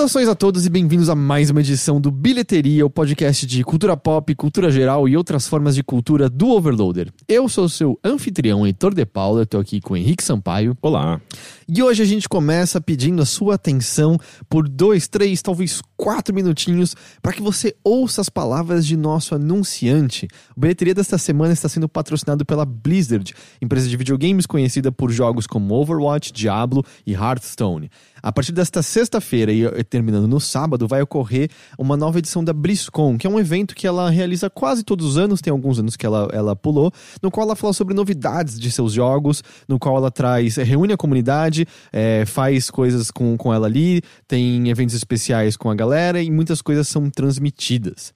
Saudações a todos e bem-vindos a mais uma edição do Bilheteria, o podcast de cultura pop, cultura geral e outras formas de cultura do Overloader. Eu sou o seu anfitrião, Heitor de Paula, estou aqui com o Henrique Sampaio. Olá. E hoje a gente começa pedindo a sua atenção por dois, três, talvez quatro minutinhos para que você ouça as palavras de nosso anunciante. O Bilheteria desta semana está sendo patrocinado pela Blizzard, empresa de videogames conhecida por jogos como Overwatch, Diablo e Hearthstone. A partir desta sexta-feira e terminando no sábado, vai ocorrer uma nova edição da BlizzCon, que é um evento que ela realiza quase todos os anos, tem alguns anos que ela, ela pulou, no qual ela fala sobre novidades de seus jogos, no qual ela traz, reúne a comunidade, é, faz coisas com, com ela ali, tem eventos especiais com a galera e muitas coisas são transmitidas.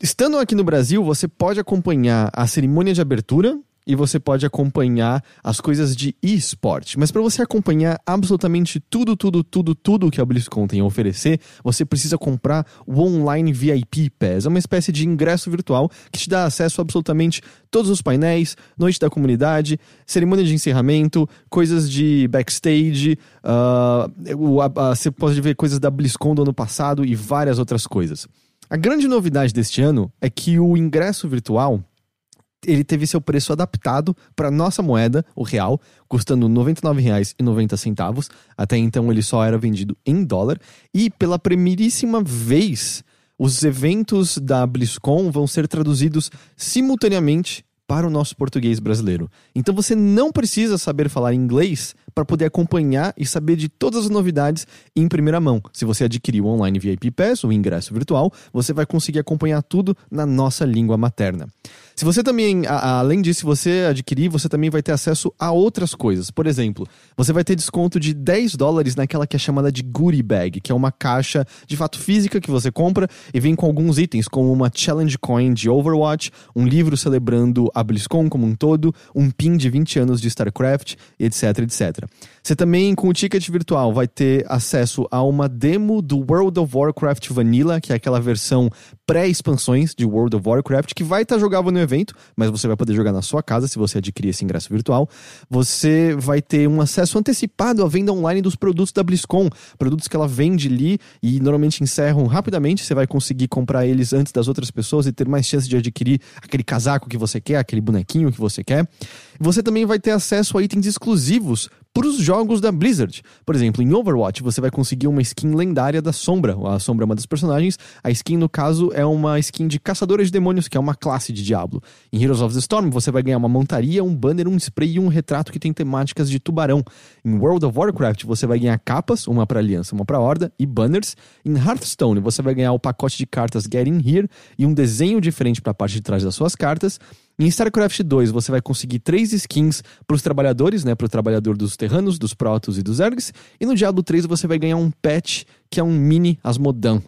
Estando aqui no Brasil, você pode acompanhar a cerimônia de abertura, e você pode acompanhar as coisas de esporte. Mas para você acompanhar absolutamente tudo, tudo, tudo, tudo que a BlizzCon tem a oferecer, você precisa comprar o Online VIP Pass. É uma espécie de ingresso virtual que te dá acesso a absolutamente todos os painéis, noite da comunidade, cerimônia de encerramento, coisas de backstage, uh, você pode ver coisas da BlizzCon do ano passado e várias outras coisas. A grande novidade deste ano é que o ingresso virtual ele teve seu preço adaptado para nossa moeda, o real, custando R$ 99,90. Até então ele só era vendido em dólar. E pela primeiríssima vez, os eventos da BlizzCon vão ser traduzidos simultaneamente para o nosso português brasileiro. Então você não precisa saber falar inglês para poder acompanhar e saber de todas as novidades em primeira mão. Se você adquirir o Online VIP Pass, o ingresso virtual, você vai conseguir acompanhar tudo na nossa língua materna. Se você também, a, além disso, se você adquirir, você também vai ter acesso a outras coisas. Por exemplo, você vai ter desconto de 10 dólares naquela que é chamada de Goodie Bag, que é uma caixa de fato física que você compra e vem com alguns itens, como uma Challenge Coin de Overwatch, um livro celebrando a BlizzCon como um todo, um pin de 20 anos de StarCraft, etc, etc. Você também, com o ticket virtual, vai ter acesso a uma demo do World of Warcraft Vanilla, que é aquela versão pré-expansões de World of Warcraft, que vai estar jogável no evento, mas você vai poder jogar na sua casa se você adquirir esse ingresso virtual. Você vai ter um acesso antecipado à venda online dos produtos da BlizzCon, produtos que ela vende ali e normalmente encerram rapidamente. Você vai conseguir comprar eles antes das outras pessoas e ter mais chance de adquirir aquele casaco que você quer, aquele bonequinho que você quer. Você também vai ter acesso a itens exclusivos para os jogos da Blizzard. Por exemplo, em Overwatch você vai conseguir uma skin lendária da Sombra. A Sombra é uma das personagens. A skin, no caso, é uma skin de Caçadora de Demônios, que é uma classe de Diablo. Em Heroes of the Storm você vai ganhar uma montaria, um banner, um spray e um retrato que tem temáticas de tubarão. Em World of Warcraft você vai ganhar capas, uma para Aliança, uma para Horda, e banners. Em Hearthstone você vai ganhar o pacote de cartas Getting Here e um desenho diferente para a parte de trás das suas cartas. Em StarCraft 2, você vai conseguir três skins para os trabalhadores, né? Para o trabalhador dos Terranos, dos Protoss e dos Zergs. E no Diablo 3 você vai ganhar um patch, que é um mini Asmodan.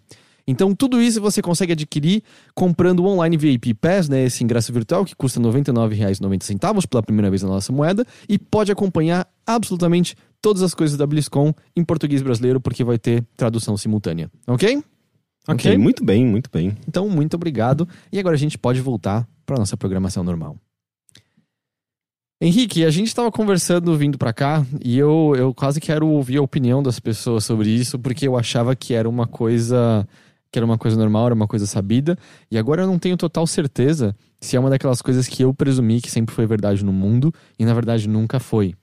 Então, tudo isso você consegue adquirir comprando o Online VIP Pass, né, esse ingresso virtual que custa R$ 99,90 pela primeira vez na nossa moeda e pode acompanhar absolutamente todas as coisas da BlizzCon em português brasileiro porque vai ter tradução simultânea, ok? Ok, okay? muito bem, muito bem. Então, muito obrigado. E agora a gente pode voltar para nossa programação normal. Henrique, a gente estava conversando vindo para cá e eu, eu quase quero ouvir a opinião das pessoas sobre isso, porque eu achava que era uma coisa que era uma coisa normal, era uma coisa sabida, e agora eu não tenho total certeza se é uma daquelas coisas que eu presumi que sempre foi verdade no mundo e na verdade nunca foi.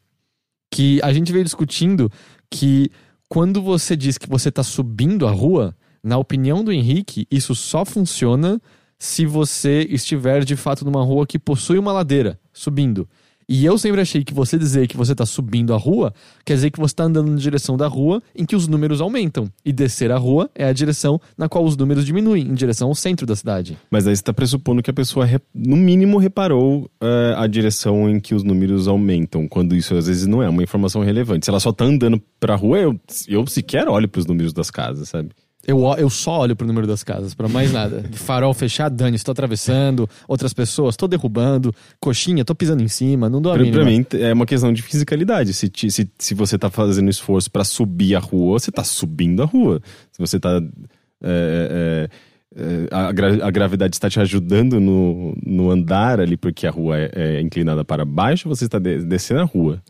Que a gente veio discutindo que quando você diz que você está subindo a rua, na opinião do Henrique, isso só funciona se você estiver de fato numa rua que possui uma ladeira subindo. E eu sempre achei que você dizer que você está subindo a rua quer dizer que você está andando na direção da rua em que os números aumentam. E descer a rua é a direção na qual os números diminuem, em direção ao centro da cidade. Mas aí você está pressupondo que a pessoa, no mínimo, reparou uh, a direção em que os números aumentam, quando isso às vezes não é uma informação relevante. Se ela só está andando para a rua, eu, eu sequer olho para os números das casas, sabe? Eu, eu só olho pro número das casas, para mais nada. Farol fechado, dane, estou atravessando, outras pessoas, estou derrubando, coxinha, estou pisando em cima, não dou a pra, pra mim é uma questão de fisicalidade. Se, se, se você tá fazendo esforço para subir a rua, você tá subindo a rua. Se você tá. É, é, é a, gra a, gravidade está te ajudando no, no andar ali, porque a rua é, é inclinada para baixo, você está de descendo a rua.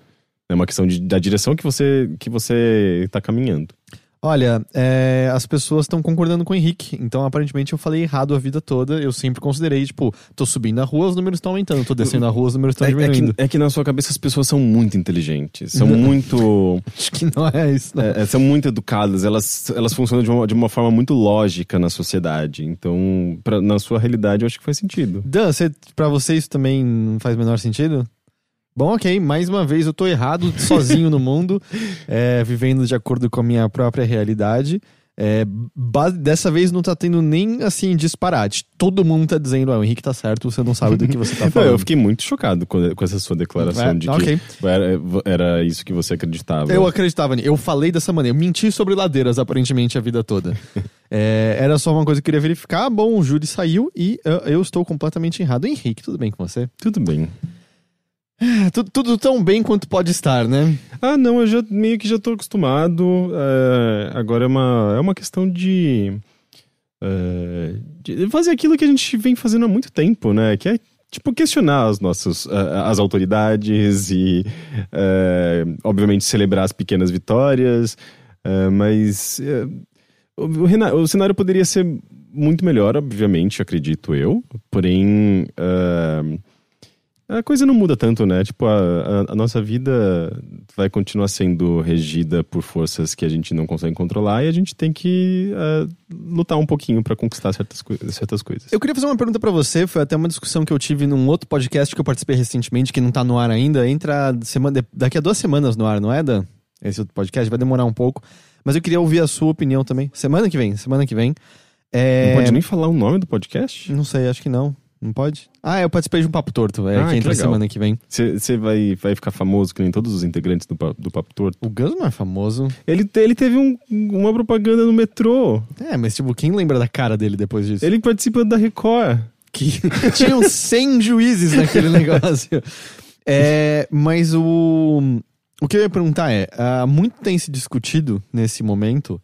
É uma questão de, da direção que você que você está caminhando. Olha, é, as pessoas estão concordando com o Henrique, então aparentemente eu falei errado a vida toda. Eu sempre considerei, tipo, tô subindo a rua, os números estão aumentando, tô descendo a rua, os números estão É, é diminuindo. que, é que na sua cabeça as pessoas são muito inteligentes, são muito. Acho que não é isso. Não. é, é, são muito educadas, elas, elas funcionam de uma, de uma forma muito lógica na sociedade. Então, pra- na sua realidade, eu acho que faz sentido. Dan, você, pra você isso também não faz menor sentido? Bom, ok, mais uma vez eu tô errado, sozinho no mundo, é, vivendo de acordo com a minha própria realidade. É, dessa vez não tá tendo nem assim disparate. Todo mundo tá dizendo, ah, o Henrique tá certo, você não sabe do que você tá falando. eu fiquei muito chocado com, com essa sua declaração É, de que ok. era, era isso que você acreditava. Eu acreditava nisso. Eu falei dessa maneira. Eu menti sobre ladeiras, aparentemente, a vida toda. É, era só uma coisa que eu queria verificar. Bom, o júri saiu e eu, eu estou completamente errado. Henrique, tudo bem com você? Tudo bem. É, tudo, tudo tão bem quanto pode estar, né? Ah, não, eu já meio que já tô acostumado. é, agora é uma, é uma questão de, é, de fazer aquilo que a gente vem fazendo há muito tempo, né? Que é tipo questionar as nossas as autoridades e é, obviamente celebrar as pequenas vitórias. é, mas o, o cenário poderia ser muito melhor, obviamente, acredito eu. Porém, a coisa não muda tanto, né? Tipo, a, a- a nossa vida vai continuar sendo regida por forças que a gente não consegue controlar e a gente tem que eh, lutar um pouquinho pra conquistar certas, certas coisas. Eu queria fazer uma pergunta pra você. Foi até uma discussão que eu tive num outro podcast que eu participei recentemente, que não tá no ar ainda. Entra semana, daqui a duas semanas no ar, não é, Dan? Esse outro podcast vai demorar um pouco. Mas eu queria ouvir a sua opinião também. Semana que vem, semana que vem. É... Não pode nem falar o nome do podcast? Não sei, acho que não. Não pode? Ah, eu participei de um Papo Torto, é, Ah, que que entra legal. semana que vem. Você vai, vai ficar famoso que nem todos os integrantes do, do Papo Torto? O Gus não é famoso. Ele, ele teve um- uma propaganda no metrô. É, mas tipo, quem lembra da cara dele depois disso? Ele participa da Record. que tinham 100 juízes naquele negócio. É, mas o, o que eu ia perguntar é: há muito tem se discutido nesse momento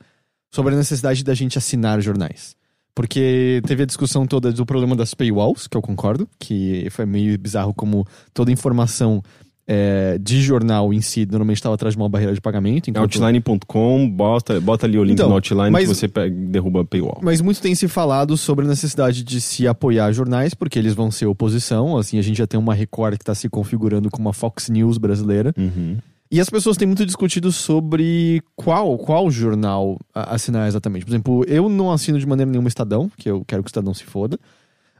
sobre a necessidade da gente assinar jornais. Porque teve a discussão toda do problema das paywalls, que eu concordo, que foi meio bizarro como toda informação é, de jornal em si normalmente estava atrás de uma barreira de pagamento. enquanto- Outline.com, bota, bota ali o link Então, no Outline mas- que você pega, derruba a paywall. Mas muito tem se falado sobre a necessidade de se apoiar jornais, porque eles vão ser oposição. Assim, a gente já tem uma Record que está se configurando como uma Fox News brasileira. Uhum. E as pessoas têm muito discutido sobre qual, qual jornal assinar exatamente. Por exemplo, eu não assino de maneira nenhuma Estadão, que eu quero que o Estadão se foda.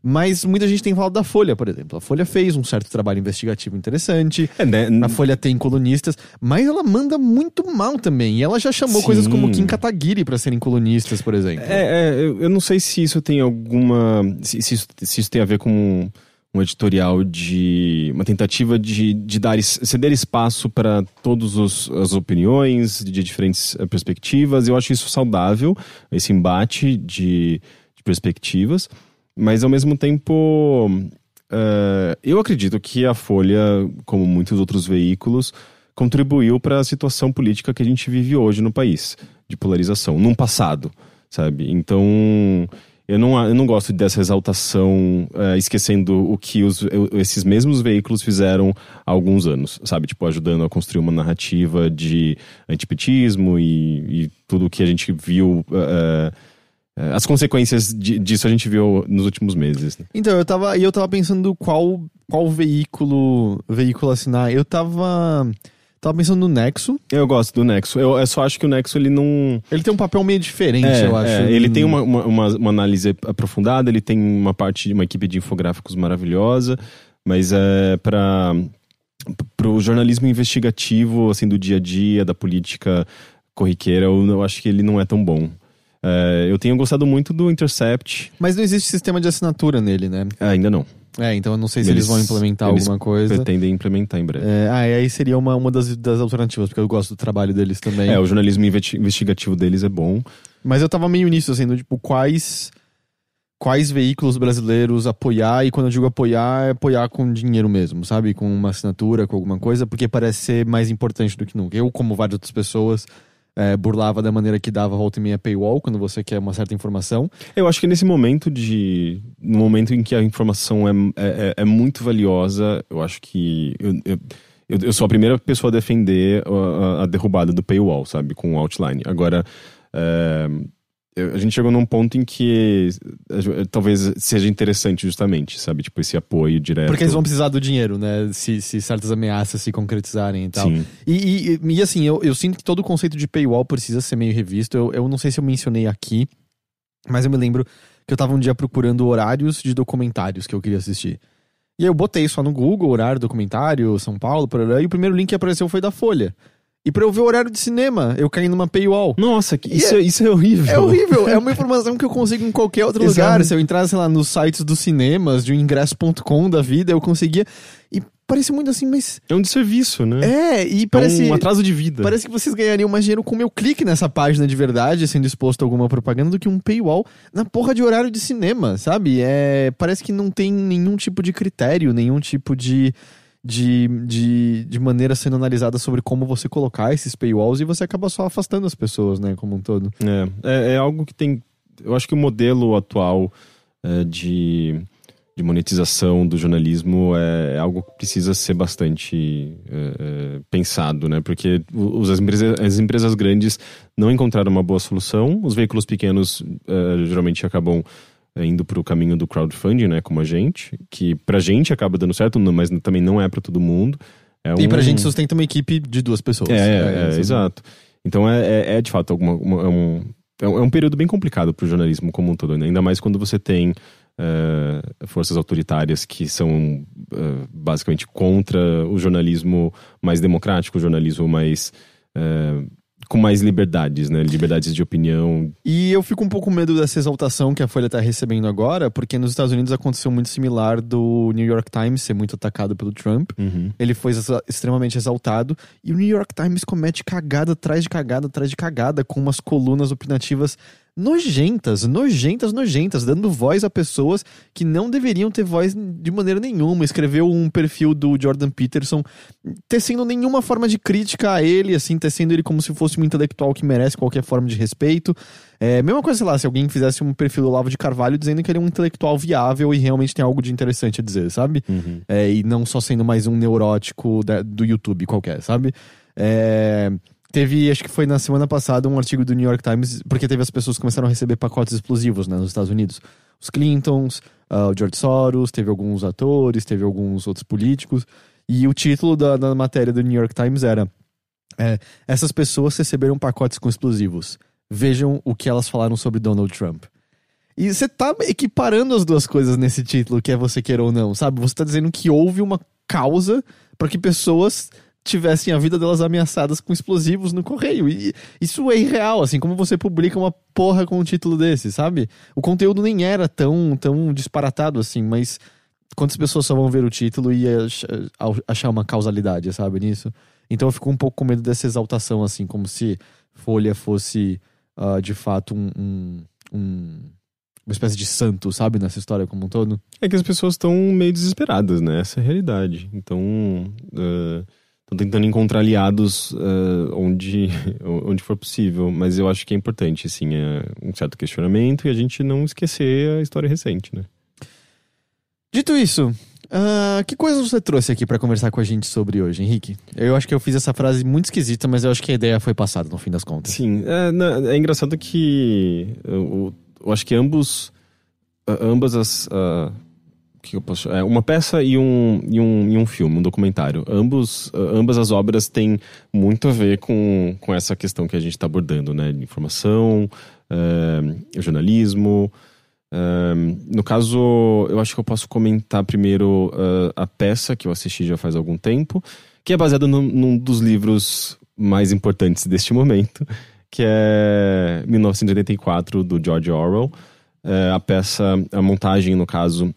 Mas muita gente tem falado da Folha, por exemplo. A Folha fez um certo trabalho investigativo interessante. É, né? A Folha tem colunistas, mas ela manda muito mal também. E ela já chamou Sim. coisas como Kim Kataguiri para serem colunistas, por exemplo. É, é, eu eu não sei se isso tem alguma. Se, se isso, se isso tem a ver com um, editorial de. uma tentativa de, de dar ceder espaço para todas as opiniões de diferentes eh, perspectivas. Eu acho isso saudável, esse embate de, de perspectivas. Mas ao mesmo tempo. eh, eu acredito que a Folha, como muitos outros veículos, contribuiu para a situação política que a gente vive hoje no país, de polarização, num passado, sabe? Então, eu não, eu não gosto dessa exaltação, eh, esquecendo o que os, esses mesmos veículos fizeram há alguns anos, sabe? Tipo, ajudando a construir uma narrativa de antipetismo e, e tudo que a gente viu. eh, eh, as consequências de- disso a gente viu nos últimos meses. né? Então, eu tava, eu tava pensando qual, qual veículo, veículo assinar. Eu tava, tava pensando no Nexo. Eu gosto do Nexo. Eu, eu só acho que o Nexo ele não. Ele tem um papel meio diferente, É, eu acho. é, ele tem uma, uma, uma- análise aprofundada, ele tem uma parte de uma equipe de infográficos maravilhosa, mas é para o jornalismo investigativo, assim, do dia a dia, da política corriqueira, eu, eu acho que ele não é tão bom. É, eu tenho gostado muito do Intercept, Mas não existe sistema de assinatura nele, né? É, ainda não. É, então eu não sei se eles, Eles- vão implementar eles alguma coisa. Pretendem implementar em breve. É, ah, e aí seria uma, uma das, das alternativas, porque eu gosto do trabalho deles também. É, o jornalismo investi- investigativo deles é bom. Mas eu tava meio nisso, assim, do tipo, quais quais veículos brasileiros apoiar, e quando eu digo apoiar, é apoiar com dinheiro mesmo, sabe? Com uma assinatura, com alguma coisa, porque parece ser mais importante do que nunca. Eu, como várias outras pessoas, é, burlava da maneira que dava volta e meia paywall, quando você quer uma certa informação. Eu acho que nesse momento de. No momento em que a informação é, é, é muito valiosa, eu acho que. Eu, eu, eu- sou a primeira pessoa a defender a derrubada do paywall, sabe? Com o outline. Agora, É, a gente chegou num ponto em que eh, talvez seja interessante justamente, sabe? Tipo, esse apoio direto. Porque eles vão precisar do dinheiro, né? Se, se certas ameaças se concretizarem e tal. Sim. E, e, e, assim, eu, eu sinto que todo o conceito de paywall precisa ser meio revisto. Eu, eu não sei se eu mencionei aqui, mas eu me lembro que eu tava um dia procurando horários de documentários que eu queria assistir. E aí eu botei só no Google, horário documentário, São Paulo, e o primeiro link que apareceu foi da Folha. E pra eu ver o horário de cinema, eu caí numa paywall. Nossa, isso, é, isso é horrível. É horrível. É uma informação que eu consigo em qualquer outro lugar. Se eu entrasse, lá, nos sites dos cinemas, de um ingresso.com da vida, eu conseguia. E parece muito assim, mas. É um desserviço, né? É, e parece. É um atraso de vida. Parece que vocês ganhariam mais dinheiro com o meu clique nessa página de verdade, sendo exposto a alguma propaganda, do que um paywall na porra de horário de cinema, sabe? É. Parece que não tem nenhum tipo de critério, nenhum tipo de de, de, de maneira sendo analisada sobre como você colocar esses paywalls e você acaba só afastando as pessoas, né, como um todo. É, é, é algo que tem. Eu acho que o modelo atual é, de, de monetização do jornalismo é, é algo que precisa ser bastante é, é pensado, né? Porque os, as, empresas, as empresas grandes não encontraram uma boa solução, os veículos pequenos é, geralmente acabam indo para o caminho do crowdfunding, né, como a gente, que pra gente acaba dando certo, mas também não é para todo mundo. É um... E pra gente sustenta uma equipe de duas pessoas. É, é, é, é exato. Então é, é, é, de fato alguma, uma, um, é um período bem complicado para o jornalismo como um todo, né? ainda mais quando você tem uh, forças autoritárias que são uh, basicamente contra o jornalismo mais democrático, o jornalismo mais uh, com mais liberdades, né? Liberdades de opinião. E eu fico um pouco com medo dessa exaltação que a Folha está recebendo agora, porque nos Estados Unidos aconteceu muito similar do New York Times ser muito atacado pelo Trump. Uhum. Ele foi extremamente exaltado. E o New York Times comete cagada atrás de cagada atrás de cagada, com umas colunas opinativas nojentas, nojentas, nojentas, dando voz a pessoas que não deveriam ter voz de maneira nenhuma. Escreveu um perfil do Jordan Peterson, tecendo nenhuma forma de crítica a ele, assim, tecendo ele como se fosse um intelectual que merece qualquer forma de respeito. É, mesma coisa, sei lá, se alguém fizesse um perfil do Lavo de Carvalho dizendo que ele é um intelectual viável e realmente tem algo de interessante a dizer, sabe? Uhum. É, e não só sendo mais um neurótico da, do YouTube qualquer, sabe? É, Teve, acho que foi na semana passada, um artigo do New York Times, porque teve as pessoas que começaram a receber pacotes explosivos né, nos Estados Unidos. Os Clintons, uh, o George Soros, teve alguns atores, teve alguns outros políticos. E o título da, da matéria do New York Times era: é, Essas pessoas receberam pacotes com explosivos. Vejam o que elas falaram sobre Donald Trump. E você tá equiparando as duas coisas nesse título, que é você queira ou não, sabe? Você tá dizendo que houve uma causa para que pessoas tivessem a vida delas ameaçadas com explosivos no correio. E isso é irreal, assim, como você publica uma porra com um título desse, sabe? O conteúdo nem era tão, tão disparatado assim, mas quantas pessoas só vão ver o título e achar uma causalidade, sabe, nisso? Então eu fico um pouco com medo dessa exaltação, assim, como se Folha fosse uh, de fato um, um, um uma espécie de santo, sabe, nessa história como um todo. É que as pessoas estão meio desesperadas, né? Essa é a realidade. Então, uh, Estão tentando encontrar aliados uh, onde, onde for possível. Mas eu acho que é importante, assim, é um certo questionamento e a gente não esquecer a história recente, né? Dito isso, uh, que coisas você trouxe aqui para conversar com a gente sobre hoje, Henrique? Eu acho que eu fiz essa frase muito esquisita, mas eu acho que a ideia foi passada no fim das contas. Sim, é, é engraçado que eu, eu, acho que ambos, ambas as. Uh, que eu posso é uma peça e um, e um, e um filme, um documentário. Ambos, ambas as obras têm muito a ver com, com essa questão que a gente está abordando, né? Informação, é, jornalismo. É, no caso, eu acho que eu posso comentar primeiro a peça que eu assisti já faz algum tempo, que é baseada no, num dos livros mais importantes deste momento, que é 1984, do George Orwell. A peça, a montagem, no caso,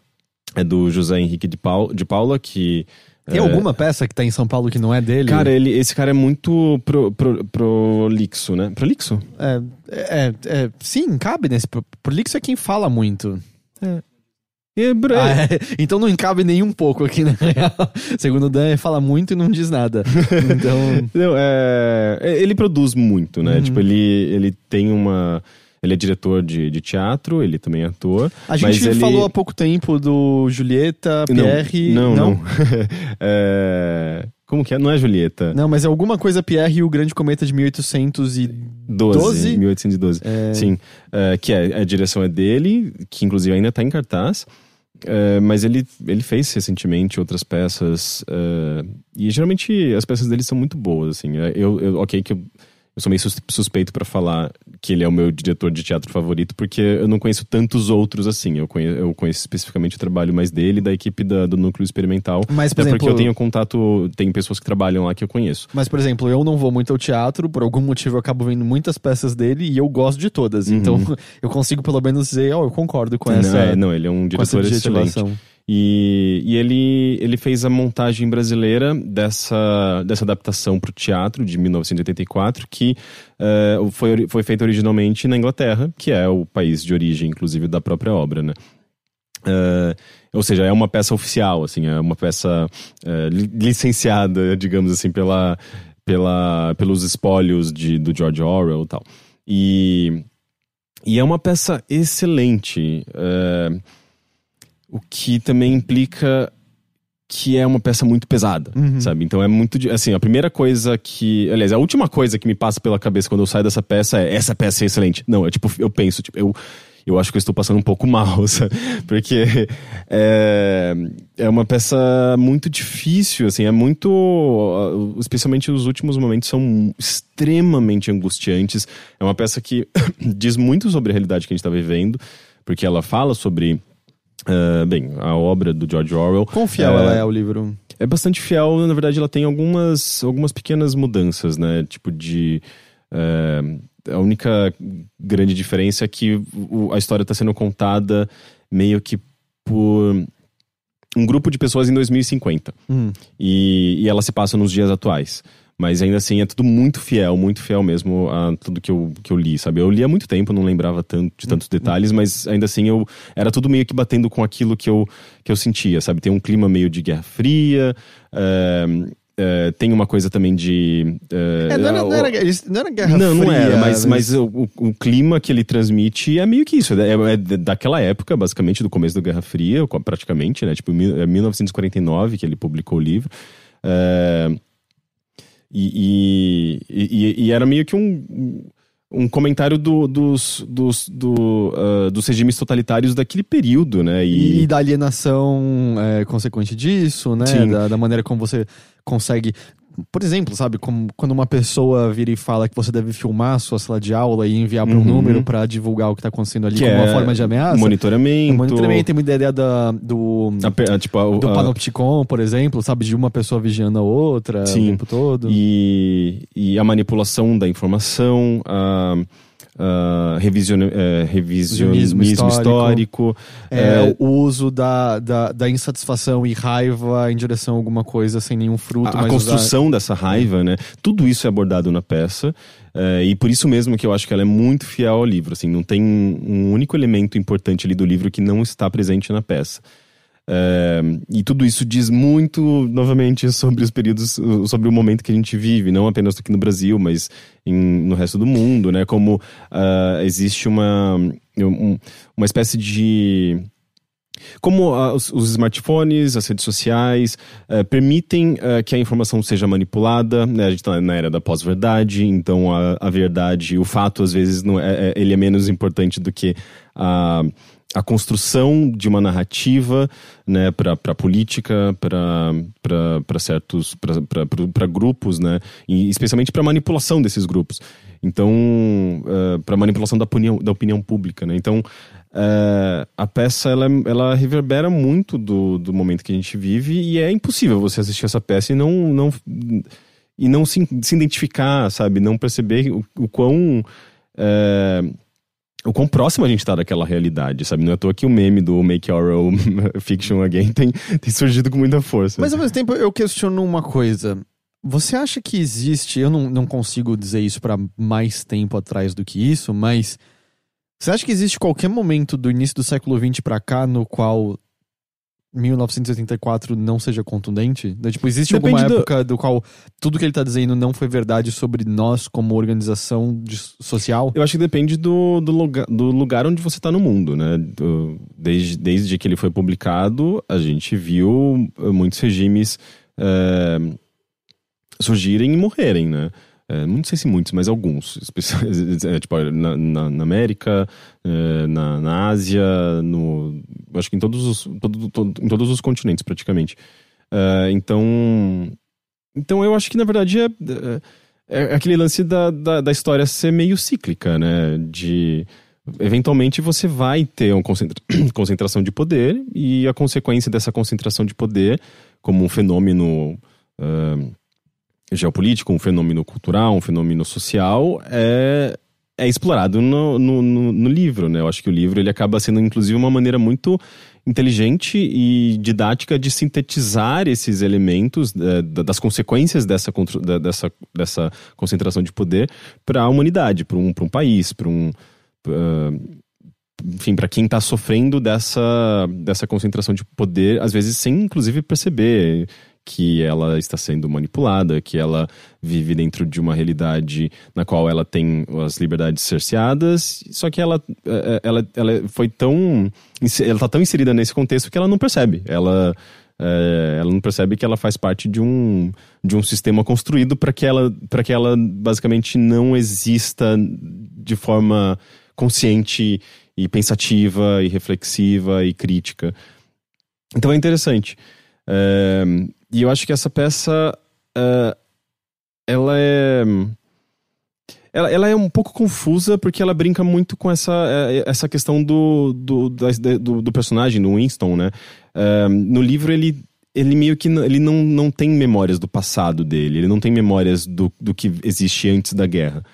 é do José Henrique de, Paula, de Paula que. Tem é... alguma peça que tá em São Paulo que não é dele? Cara, ele, esse cara é muito pro, pro, prolixo, né? Prolixo? É, é, é, sim, cabe nesse. Prolixo é quem fala muito. É. Ah, é. Então não cabe nem um pouco aqui, né? Segundo o Dan, fala muito e não diz nada. Então. não, é, ele produz muito, né? Uhum. Tipo, ele, ele tem uma ele é diretor de, de teatro, ele também é ator. A gente ele... falou há pouco tempo do Julieta, Pierre. Não, não. não. é... Como que é? Não é Julieta. Não, mas é alguma coisa Pierre e o Grande Cometa de 1812. 12, 1812. Sim. É, que é, a direção é dele, que inclusive ainda tá em cartaz. É, mas ele, ele fez recentemente outras peças. é, e geralmente as peças dele são muito boas, assim. É, Eu, eu, ok, que eu, eu sou meio sus- suspeito pra falar que ele é o meu diretor de teatro favorito, porque eu não conheço tantos outros assim. Eu conheço, eu conheço especificamente o trabalho mais dele, da equipe da- do Núcleo Experimental. Mas, por Até porque exemplo- eu tenho contato, tem pessoas que trabalham lá que eu conheço. Mas, por exemplo, eu não vou muito ao teatro, por algum motivo eu acabo vendo muitas peças dele e eu gosto de todas. Então eu consigo pelo menos dizer, ó, eu concordo com essa, não, é, não, ele é um diretor excelente. E, e ele, ele fez a montagem brasileira dessa, dessa adaptação para o teatro de 1984, que eh, foi, foi feita originalmente na Inglaterra, que é o país de origem, inclusive, da própria obra, né? Eh, ou seja, é uma peça oficial, assim, é uma peça li- licenciada, digamos assim, pela, pela, pelos espólios de, do George Orwell e tal. E, e é uma peça excelente. eh, o que também implica que é uma peça muito pesada, sabe? Então é muito. Assim, a primeira coisa que. Aliás, a última coisa que me passa pela cabeça quando eu saio dessa peça é: essa peça é excelente. Não, é tipo, eu penso, tipo, eu. Eu acho que eu estou passando um pouco mal, sabe? Porque é, é uma peça muito difícil, assim, é muito. uh, Especialmente os últimos momentos são extremamente angustiantes. É uma peça que diz muito sobre a realidade que a gente está vivendo, porque ela fala sobre. Uh, bem, a obra do George Orwell. Quão fiel É, ela é ao livro? é bastante fiel, na verdade ela tem algumas, algumas pequenas mudanças, né? Tipo de. é, a única grande diferença é que a história está sendo contada meio que por um grupo de pessoas em 2050. Hum. E, e ela se passa nos dias atuais. Mas ainda assim é tudo muito fiel, muito fiel mesmo a tudo que eu, que eu li, sabe? Eu li há muito tempo, não lembrava tanto, de tantos detalhes, mas ainda assim eu era tudo meio que batendo com aquilo que eu, que eu sentia, sabe? Tem um clima meio de Guerra Fria, é, é, tem uma coisa também de. é, É, não, era, não, era, não era Guerra não, não Fria, era, mas, mas o, o- clima que ele transmite é meio que isso. É, é daquela época, basicamente, do começo da Guerra Fria, praticamente, né? Tipo, é 1949 que ele publicou o livro. É, e, e, e- e era meio que um, um comentário do- dos, dos, do, ah, dos regimes totalitários daquele período, né? E, E, da alienação é, consequente disso, né? Da, da maneira como você consegue. Por exemplo, sabe, como, quando uma pessoa vira e fala que você deve filmar a sua sala de aula e enviar para um Uhum. número para divulgar o que tá acontecendo ali que como uma é forma de ameaça. monitoramento. O monitoramento tem muita ideia da, do, a pe- a- tipo, a- do a- Panopticon, por exemplo, sabe? De uma pessoa vigiando a outra Sim. o tempo todo. E, e a manipulação da informação, a, a revisione- é, revisionismo, Revisionismo histórico. É, é, o uso da, da, da insatisfação e raiva em direção a alguma coisa sem nenhum fruto. a, a construção dessa raiva, né? Tudo isso é abordado na peça. é, e por isso mesmo que eu acho que ela é muito fiel ao livro. Assim, não tem um único elemento importante ali do livro que não está presente na peça. É, e tudo isso diz muito, novamente, sobre os períodos, sobre o momento que a gente vive, não apenas aqui no Brasil, mas em- no resto do mundo, né? Como ah, existe uma, um- uma espécie de como ah, os, os smartphones, as redes sociais eh, permitem eh, que a informação seja manipulada, né? A gente está na era da pós-verdade, então a, a verdade, o fato às vezes não é, é- ele é menos importante do que a, a construção de uma narrativa, né, para a política, para certos, para grupos, né, e especialmente para manipulação desses grupos. Então, para manipulação da opinião, da opinião pública, né. Então, é, a peça ela, ela reverbera muito do, do momento que a gente vive e é impossível você assistir essa peça e não, não e não se, se identificar, sabe, não perceber o, o quão é, o quão próximo a gente tá daquela realidade, sabe? Não é à toa que o meme do Make Oral Fiction Again tem, tem surgido com muita força. Mas ao mesmo tempo eu questiono uma coisa. Você acha que existe, eu não, não consigo dizer isso pra mais tempo atrás do que isso, mas você acha que existe qualquer momento do início do século XX pra cá no qual 1984 não seja contundente? Né, Tipo, existe Depende alguma do- época do qual tudo que ele tá dizendo não foi verdade sobre nós como organização de- social? Eu acho que depende do, do, lugar, do lugar onde você tá no mundo, né? Do- desde, desde que ele foi publicado, a gente viu eh, muitos regimes eh, surgirem e morrerem, né? É, não sei se muitos, mas alguns. É, tipo, na, na, na América, é, na, na Ásia, no, acho que em todos os, todo, todo, em todos os continentes, praticamente. É, então, então, eu acho que, na verdade, é, é, é aquele lance da, da, da, história ser meio cíclica, né? De... Eventualmente você vai ter uma concentra concentração de poder e a consequência dessa concentração de poder, como um fenômeno... Uh, geopolítico, um fenômeno cultural, um fenômeno social, é, é explorado no, no, no, livro, né? Eu acho que o livro ele acaba sendo, inclusive, uma maneira muito inteligente e didática de sintetizar esses elementos é, das consequências dessa, dessa, dessa concentração de poder para a humanidade, para um, um país, para um. Uh, enfim, para quem está sofrendo dessa, dessa concentração de poder, às vezes sem inclusive perceber que ela está sendo manipulada, que ela vive dentro de uma realidade na qual ela tem as liberdades cerceadas, só que ela, é, é, ela, ela foi tão. Ela está tão inserida nesse contexto que ela não percebe. Ela. É, ela não percebe que ela faz parte de um, de um sistema construído para que, ela, que ela basicamente não exista de forma consciente e pensativa e reflexiva e crítica. Então é interessante. É, e eu acho que essa peça. Uh, ela é. Ela, ela, é um pouco confusa porque ela brinca muito com essa, é, essa questão do, do, do, do personagem, do Winston, né? Uh, no livro ele, ele meio que ele não, não tem memórias do passado dele, ele não tem memórias do, do que existe antes da guerra.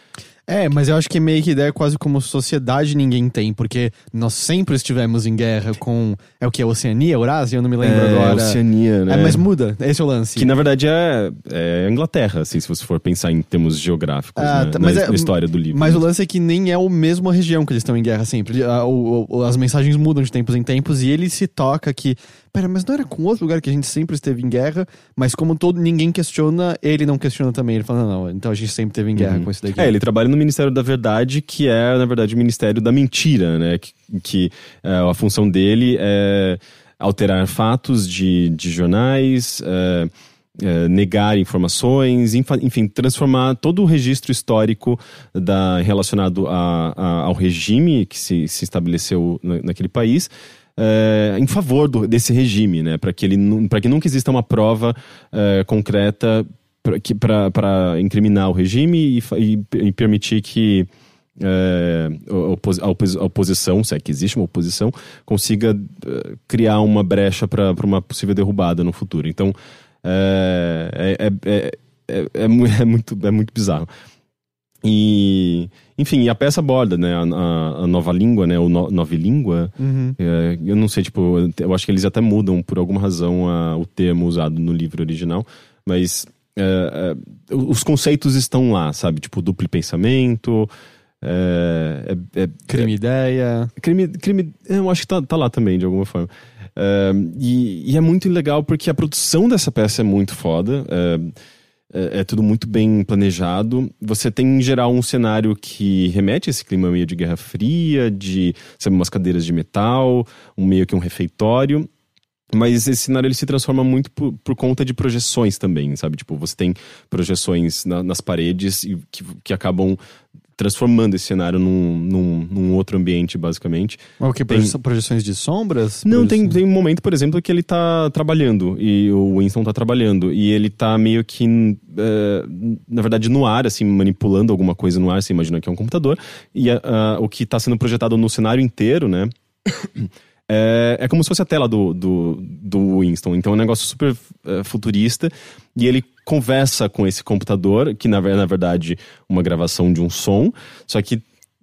É, mas eu acho que meio que ideia quase como sociedade ninguém tem, porque nós sempre estivemos em guerra com. É o que? Oceania, Eurásia? Eu não me lembro é, agora. Oceania, né? É, mas muda, esse é o lance. Que na verdade é, é Inglaterra, assim, se você for pensar em termos geográficos, ah, né? Tá, mas na, é, na história do livro. Mas o lance é que nem é a mesma região que eles estão em guerra sempre. O, o, as mensagens mudam de tempos em tempos e ele se toca que Pera, mas não era com outro lugar que a gente sempre esteve em guerra, mas como todo ninguém questiona, ele não questiona também. Ele fala, não, não então a gente sempre esteve em guerra uhum. com isso daqui. É, ele trabalha no Ministério da Verdade, que é, na verdade, o Ministério da Mentira, né? Que, que é, a função dele é alterar fatos de, de jornais, é, é, negar informações, enfim, transformar todo o registro histórico da, relacionado a, a, ao regime que se, se estabeleceu naquele país é, em favor do, desse regime, né? Para que, ele, que nunca exista uma prova é, concreta para incriminar o regime e, e, e permitir que é, a, oposição, se é que existe uma oposição, consiga é, criar uma brecha para uma possível derrubada no futuro. Então, é, é, é, é, muito, é muito bizarro. E, enfim, a peça aborda, né, a, a, a nova língua, né, o no, nova língua. Uhum. É, eu não sei, tipo, eu acho que eles até mudam por alguma razão a, o termo usado no livro original, mas é, é, os conceitos estão lá, sabe? Tipo, duplo pensamento. É, é, é, crime ideia. Crime, crime. Eu acho que tá, tá lá também, de alguma forma. E, e, é muito legal porque a produção dessa peça é muito foda é, é, tudo muito bem planejado. Você tem, em geral, um cenário que remete a esse clima meio de Guerra Fria, de sabe, umas cadeiras de metal, um meio que um refeitório. Mas esse cenário ele se transforma muito por, por conta de projeções também, sabe? Tipo, você tem projeções na, nas paredes que, que acabam transformando esse cenário num, num, num outro ambiente, basicamente. Mas o que? Tem... Projeções de sombras? Não, tem, tem um momento, por exemplo, que ele tá trabalhando, e o Winston tá trabalhando, e ele tá meio que, é, na verdade, no ar, assim, manipulando alguma coisa no ar, você imagina que é um computador, e o que tá sendo projetado no cenário inteiro, né? É, é, como se fosse a tela do, do, do Winston. Então é um negócio super é, futurista. E ele conversa com esse computador, que na, na verdade uma gravação de um som, só que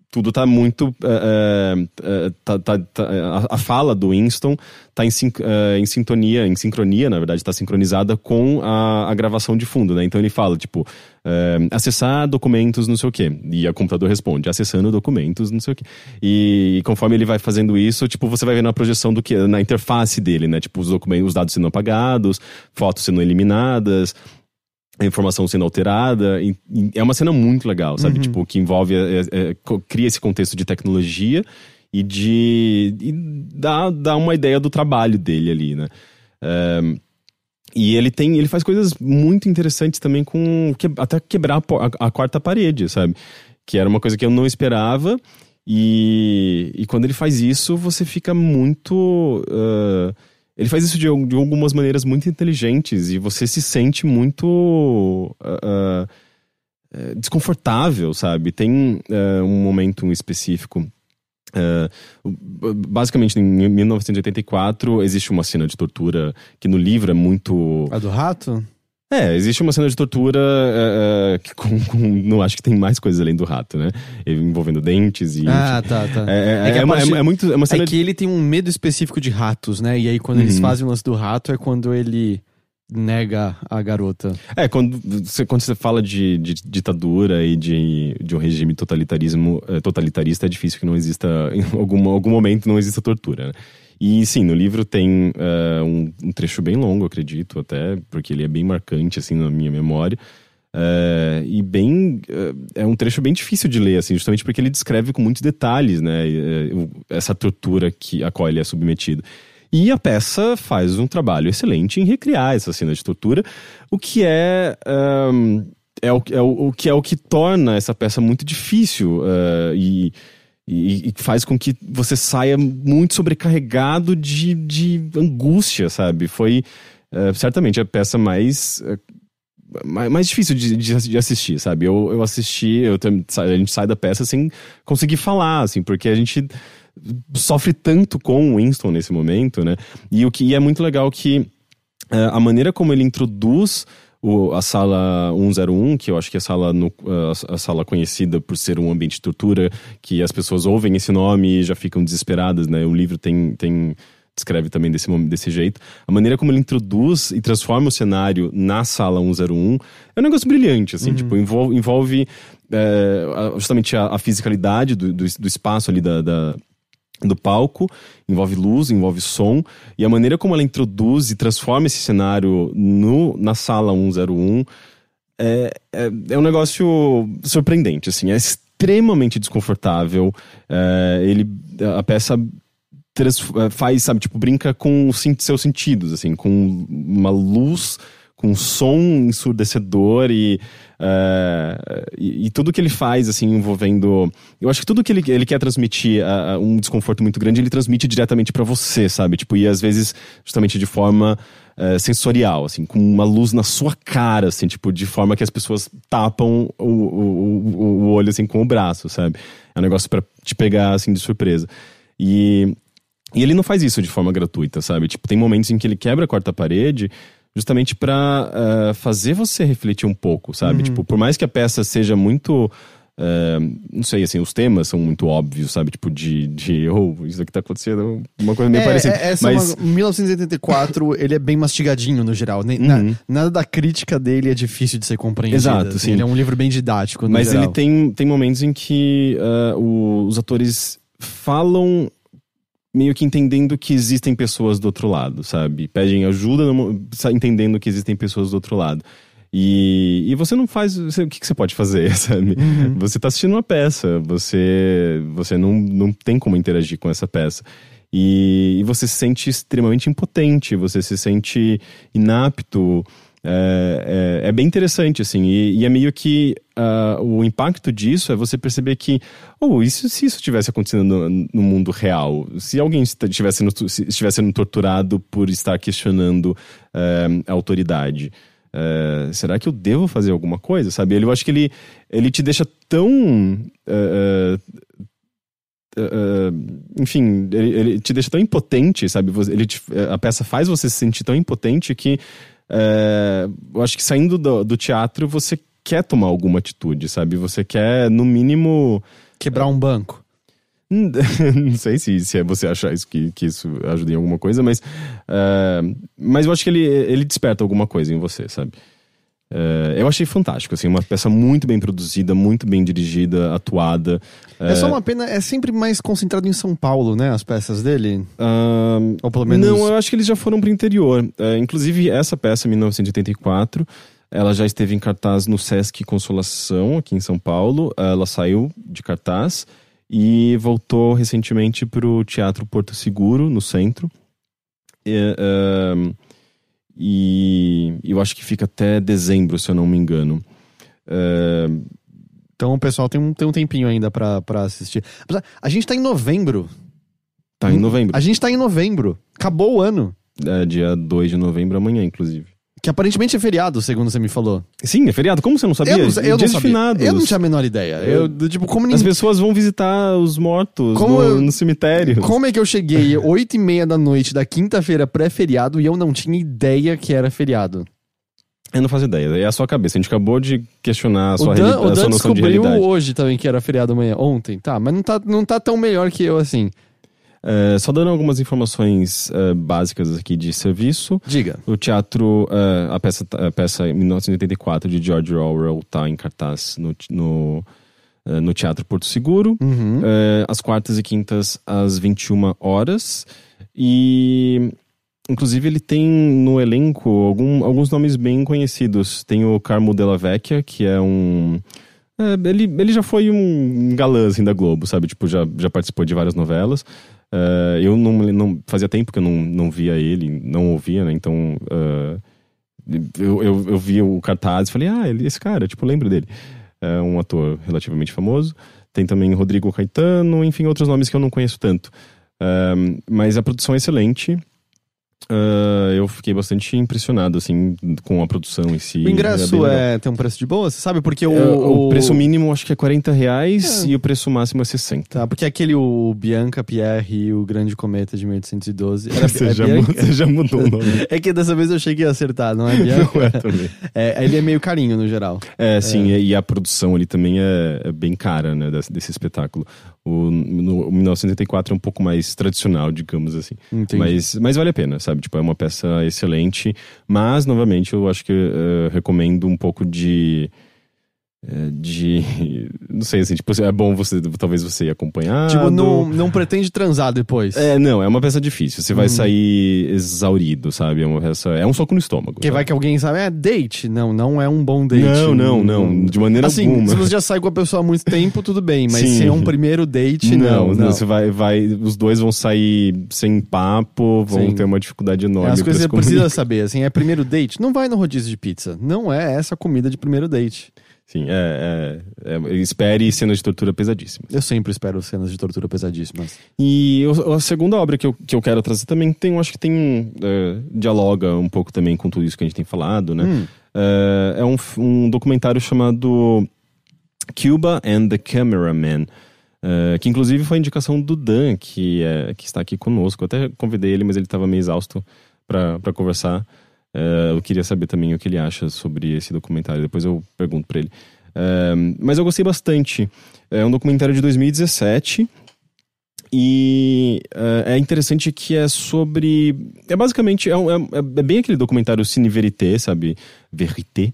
tudo tá muito. É, é, tá, tá, tá, a, fala do Winston tá em, é, em, sintonia, em sincronia, na verdade, está sincronizada com a, a, gravação de fundo, né? Então ele fala, tipo, é, acessar documentos, não sei o quê. E o computador responde, acessando documentos, não sei o quê. E, e, conforme ele vai fazendo isso, tipo, você vai vendo a projeção do que na interface dele, né? Tipo, os documentos, os dados sendo apagados, fotos sendo eliminadas a informação sendo alterada. E, e é uma cena muito legal, sabe? Uhum. Tipo, que envolve, é, é, cria esse contexto de tecnologia e de. e dá, dá uma ideia do trabalho dele ali, né? É, E ele tem, ele faz coisas muito interessantes também com que, até quebrar a, a, quarta parede, sabe? Que era uma coisa que eu não esperava. E, e quando ele faz isso, você fica muito. Uh, ele faz isso de, de, algumas maneiras muito inteligentes e você se sente muito. Uh, uh, desconfortável, sabe? Tem um momento específico Uh, basicamente, em 1984, existe uma cena de tortura que no livro é muito. A do rato? É, existe uma cena de tortura uh, que com, com, não acho que tem mais coisas além do rato, né? Envolvendo dentes e. Ah, tá, tá. É, é, é, uma, parte, é, muito. É, uma cena é que ele tem um medo específico de ratos, né? E aí, quando uhum. eles fazem o lance do rato, é quando ele nega a garota. É, quando você, quando você fala de, de ditadura e de, de um regime totalitarismo, eh, totalitarista, é difícil que não exista, em algum, algum momento, não exista tortura, né? E sim, no livro tem uh, um, um, trecho bem longo, acredito, até, porque ele é bem marcante, assim, na minha memória. Uh, e bem. Uh, é um trecho bem difícil de ler, assim, justamente porque ele descreve com muitos detalhes, né? essa tortura que, a qual ele é submetido. E a peça faz um trabalho excelente em recriar essa cena de tortura, o que é. Um, é, o, é o, o, que é o que torna essa peça muito difícil e, e, e, faz com que você saia muito sobrecarregado de, de angústia, sabe? Foi uh, certamente a peça mais, uh, mais, difícil de, de, de, assistir, sabe? Eu, eu assisti, eu, a gente sai da peça sem conseguir falar, assim, porque a gente sofre tanto com o Winston nesse momento, né? E o que e é muito legal que uh, a maneira como ele introduz o, a sala 101, que eu acho que é a sala, no, a, a, sala conhecida por ser um ambiente de tortura, que as pessoas ouvem esse nome e já ficam desesperadas, né? O livro tem, tem descreve também desse, desse jeito. A maneira como ele introduz e transforma o cenário na sala 101 é um negócio brilhante, assim, uhum. tipo, envolve, envolve é, justamente a, a fisicalidade do, do, do, espaço ali da, da do palco, envolve luz, envolve som, e a maneira como ela introduz e transforma esse cenário no, na sala 101 é, é, é um negócio surpreendente, assim, é extremamente desconfortável, é, ele, a peça é, faz, sabe, tipo, brinca com os seus sentidos, assim, com uma luz com som ensurdecedor e, uh, e, e, tudo que ele faz, assim, envolvendo. Eu acho que tudo que ele, ele quer transmitir uh, um desconforto muito grande, ele transmite diretamente para você, sabe? Tipo, e às vezes, justamente de forma. Uh, sensorial, assim, com uma luz na sua cara, assim, tipo, de forma que as pessoas tapam o, o, o, olho, assim, com o braço, sabe? É um negócio para te pegar, assim, de surpresa. E, e ele não faz isso de forma gratuita, sabe? Tipo, tem momentos em que ele quebra a quarta parede justamente para uh, eh, fazer você refletir um pouco, sabe? Uhum. Tipo, por mais que a peça seja muito. Uh, não sei, assim, os temas são muito óbvios, sabe? Tipo, de, de oh, isso aqui tá acontecendo, uma coisa meio é, parecida. É, essa mas... É uma, 1984, ele é bem mastigadinho no geral. Uhum. na, nada da crítica dele é difícil de ser compreendido. Exato, assim, sim. Ele é um livro bem didático. mas geral. ele tem, tem momentos em que uh, o, os atores falam meio que entendendo que existem pessoas do outro lado, sabe? Pedem ajuda entendendo que existem pessoas do outro lado. E, e você não faz. Você, o que, que, você pode fazer, sabe? Uhum. Você está assistindo uma peça, você, você não, não tem como interagir com essa peça. E, e você se sente extremamente impotente, você se sente inapto. É, é, é, bem interessante, assim, e, e é meio que uh, o impacto disso é você perceber que, oh, isso, se isso tivesse acontecendo no, no mundo real, se alguém estivesse sendo, estivesse sendo torturado por estar questionando uh, a autoridade, uh, será que eu devo fazer alguma coisa, sabe? Eu acho que ele, ele te deixa tão... enfim, ele, ele, te deixa tão impotente, sabe? Ele te, a peça faz você se sentir tão impotente que é, eu acho que saindo do, do, teatro você quer tomar alguma atitude, sabe? Você quer, no mínimo. Quebrar um banco. não sei se, se é você achar isso, que, que isso ajuda em alguma coisa, mas. É, mas eu acho que ele, ele desperta alguma coisa em você, sabe? É, eu achei fantástico, assim, uma peça muito bem produzida, muito bem dirigida, atuada. É, é só uma pena, é sempre mais concentrado em São Paulo, né? As peças dele? Uh, Ou pelo menos. Não, eu acho que eles já foram pro interior. É, inclusive, essa peça, 1984, ela já esteve em cartaz no Sesc Consolação, aqui em São Paulo. Ela saiu de cartaz e voltou recentemente pro Teatro Porto Seguro, no centro. E, uh, e eu acho que fica até dezembro, se eu não me engano. É, Então o pessoal tem um, tem um tempinho ainda pra, pra assistir. A gente tá em novembro. tá em novembro. A gente tá em novembro. Acabou o ano. É dia 2 de novembro, amanhã, inclusive. Que aparentemente é feriado, segundo você me falou. Sim, é feriado. Como você não sabia? Eu não, eu não Dias de sabia. finados. Eu não tinha a menor ideia. Eu, tipo, como As pessoas vão visitar os mortos Como no, eu- no cemitério. Como é que eu cheguei 8 e meia da noite da quinta-feira pré-feriado e eu não tinha ideia que era feriado? Eu não faço ideia. É a sua cabeça. A gente acabou de questionar a O sua, Dan, reali- o a sua Dan noção de descobriu realidade. hoje também que era feriado amanhã. Ontem, tá. Mas não tá, não tá tão melhor que eu assim. É, só dando algumas informações é, básicas aqui de serviço. Diga. O teatro, é, a peça, a peça em 1984 de George Orwell está em cartaz no, no, no Teatro Porto Seguro. Uhum. Às quartas e quintas, às 21 horas. E, inclusive, ele tem no elenco algum- alguns nomes bem conhecidos. Tem o Carmo Della Vecchia, que é um. é, ele, ele já foi um galã assim, da Globo, sabe? Tipo, já, já participou de várias novelas. É, eu não, não. Fazia tempo que eu não, não via ele, não ouvia, né? Então. é, eu, eu, eu vi o cartaz e falei, ah, ele, esse cara, tipo, lembro dele. É um ator relativamente famoso. Tem também Rodrigo Caetano, enfim, outros nomes que eu não conheço tanto. Um, mas a produção é excelente. Uh, eu fiquei bastante impressionado, assim, com a produção em si. O ingresso legal. é, tem um preço de boa, você sabe? Porque o, É, o, o- preço mínimo acho que é 40 reais É. e o preço máximo é 60. Tá, porque aquele o Bianca Pierre e o Grande Cometa de 1812. Era, Você, é já, Bianca? você já mudou o nome. É que dessa vez eu cheguei a acertar, não é Bianca? Não é também. É, ele é meio carinho no geral. É, sim, e a produção ali também é, é bem cara, né, desse, desse espetáculo. O, no, o 1984 é um pouco mais tradicional, digamos assim. Entendi. Mas, mas vale a pena, sabe? Tipo, é uma peça excelente. Mas, novamente, eu acho que eh, recomendo um pouco de. De. Não sei, assim, tipo, é bom você. Talvez você ir acompanhado. Tipo, não, não pretende transar depois. É, não, é uma peça difícil. Você vai Uhum. sair exaurido, sabe? É uma peça. É um soco no estômago. Porque sabe? vai que alguém sabe, é date. Não, não é um bom date. Não, não, não. De maneira Assim, alguma. se você já sai com a pessoa há muito tempo, tudo bem. Mas Sim. se é um primeiro date, não. Não, não. você vai, vai. Os dois vão sair sem papo, vão Sim. ter uma dificuldade enorme. É as coisas que você precisa saber, assim, é primeiro date? Não vai no rodízio de pizza. Não é essa comida de primeiro date. Sim, é, é, é, Espere cenas de tortura pesadíssimas. Eu sempre espero cenas de tortura pesadíssimas. E o- a segunda obra que eu, que eu quero trazer também tem, eu acho que tem. é, dialoga um pouco também com tudo isso que a gente tem falado, né? Hum. É, é um, um documentário chamado Cuba and the Cameraman. é, que inclusive foi a indicação do Dan, que, é, que está aqui conosco. Eu até convidei ele, mas ele estava meio exausto para conversar. É, eu queria saber também o que ele acha sobre esse documentário. Depois eu pergunto para ele. É, mas eu gostei bastante. É um documentário de 2017 e é, é interessante que é sobre. É basicamente. É, um- é- é bem aquele documentário Cine Verité, sabe? Verité.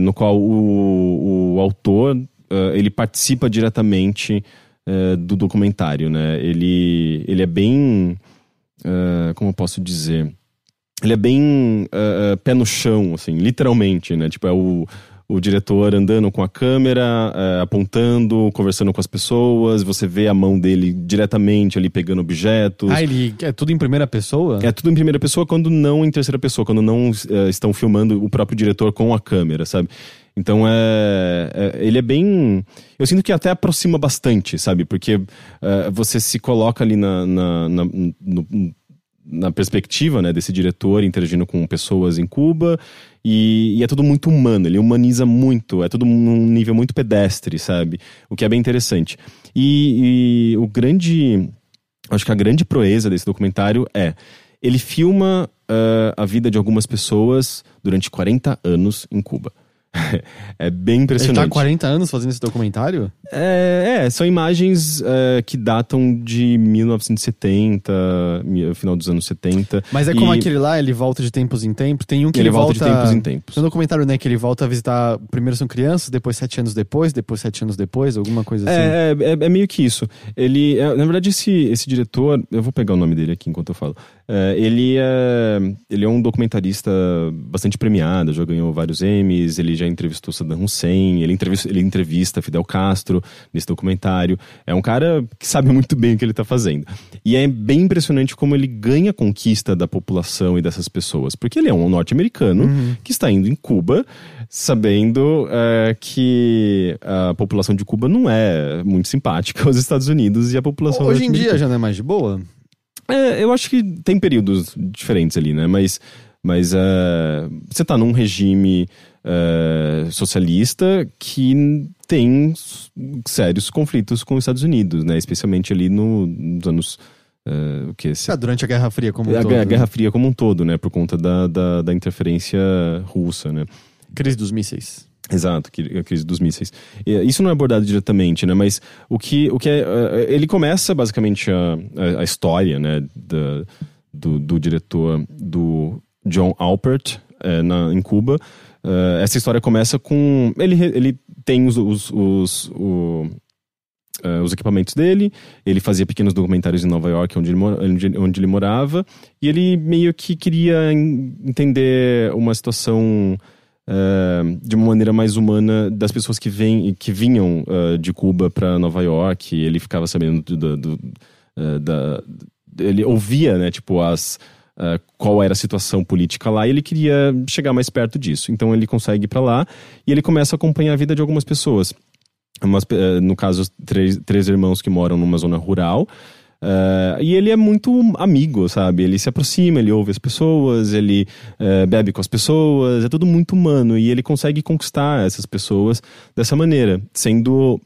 no qual o, o autor ele participa diretamente do documentário, né? Ele, ele é bem. como eu posso dizer? Ele é bem é, pé no chão, assim, literalmente, né? Tipo, é o, o diretor andando com a câmera, é, apontando, conversando com as pessoas, você vê a mão dele diretamente ali pegando objetos. Ah, ele é tudo em primeira pessoa? É tudo em primeira pessoa quando não em terceira pessoa, quando não eh, estão filmando o próprio diretor com a câmera, sabe? Então é, é- Ele é bem. Eu sinto que até aproxima bastante, sabe? Porque eh, você se coloca ali na, na, na, no- na perspectiva né, desse diretor interagindo com pessoas em Cuba e, e é tudo muito humano, ele humaniza muito, é tudo num nível muito pedestre, sabe? O que é bem interessante. E, e o grande. Acho que a grande proeza desse documentário é. Ele filma ah, a vida de algumas pessoas durante 40 anos em Cuba. é bem Ele impressionante. tá há 40 anos fazendo esse documentário? É, é, são imagens é, que datam de 1970, mi- final dos anos 70. Mas é como E aquele lá, ele volta de tempos em tempos. Tem um que ele, ele, volta, de tempos em tempos. No documentário, né, que ele volta a visitar. Primeiro são crianças, depois sete anos depois, depois sete anos depois, alguma coisa assim. É, é, é- é meio que isso. Ele, é, na verdade, esse, esse diretor, eu vou pegar o nome dele aqui enquanto eu falo. É, ele, é, ele é um documentarista bastante premiado, já ganhou vários Emmys, ele já entrevistou Saddam Hussein, ele entrevista, ele entrevista Fidel Castro nesse documentário. É um cara que sabe muito bem o que ele está fazendo. E é bem impressionante como ele ganha conquista da população e dessas pessoas, porque ele é um norte-americano uhum. que está indo em Cuba sabendo é, que a população de Cuba não é muito simpática aos Estados Unidos e a população Hoje em dia já não é mais de boa? É, eu acho que tem períodos diferentes ali, né? Mas, mas uh, você tá num regime uh, socialista que tem sérios conflitos com os Estados Unidos, né? Especialmente ali no, nos anos. Uh, o que ah, durante a Guerra Fria como um a, todo. A Guerra Fria como um todo, né? Por conta da, da, da interferência russa, né? Crise dos mísseis. Exato, a crise dos mísseis. Isso não é abordado diretamente, né? Mas o que, o que é, é ele começa basicamente a, a, história, né, da, do, do, diretor do John Alpert é, na, em Cuba. Uh, essa história começa com ele, ele tem os, os, os, o, uh, os equipamentos dele, ele fazia pequenos documentários em Nova York, onde ele, onde, onde ele morava, e ele meio que queria entender uma situação uh, de uma maneira mais humana das pessoas que, vem, que vinham de Cuba para Nova York. ele ficava sabendo do, do, uh, da, ele ouvia, né, tipo as qual era a situação política lá e ele queria chegar mais perto disso. Então ele consegue ir para lá e ele começa a acompanhar a vida de algumas pessoas. Umas, no caso, três, três irmãos que moram numa zona rural. Uh, e ele é muito amigo, sabe? Ele se aproxima, ele ouve as pessoas, ele uh, bebe com as pessoas, é tudo muito humano. E ele consegue conquistar essas pessoas dessa maneira, sendo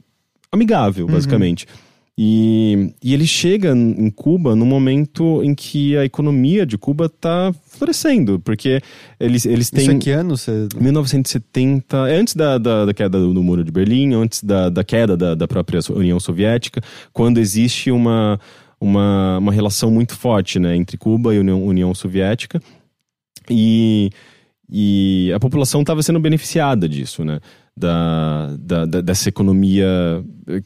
amigável, uhum. basicamente. Uhum. E, e ele chega em Cuba no momento em que a economia de Cuba está florescendo, porque eles, eles têm... Isso é que ano? Você... 1970, é antes da, da, da, queda do, do Muro de Berlim, antes da, da queda da, da própria União Soviética, quando existe uma uma, uma relação muito forte né, entre Cuba e União, União Soviética. E, e a população estava sendo beneficiada disso, né? Da, da, da, dessa economia eh,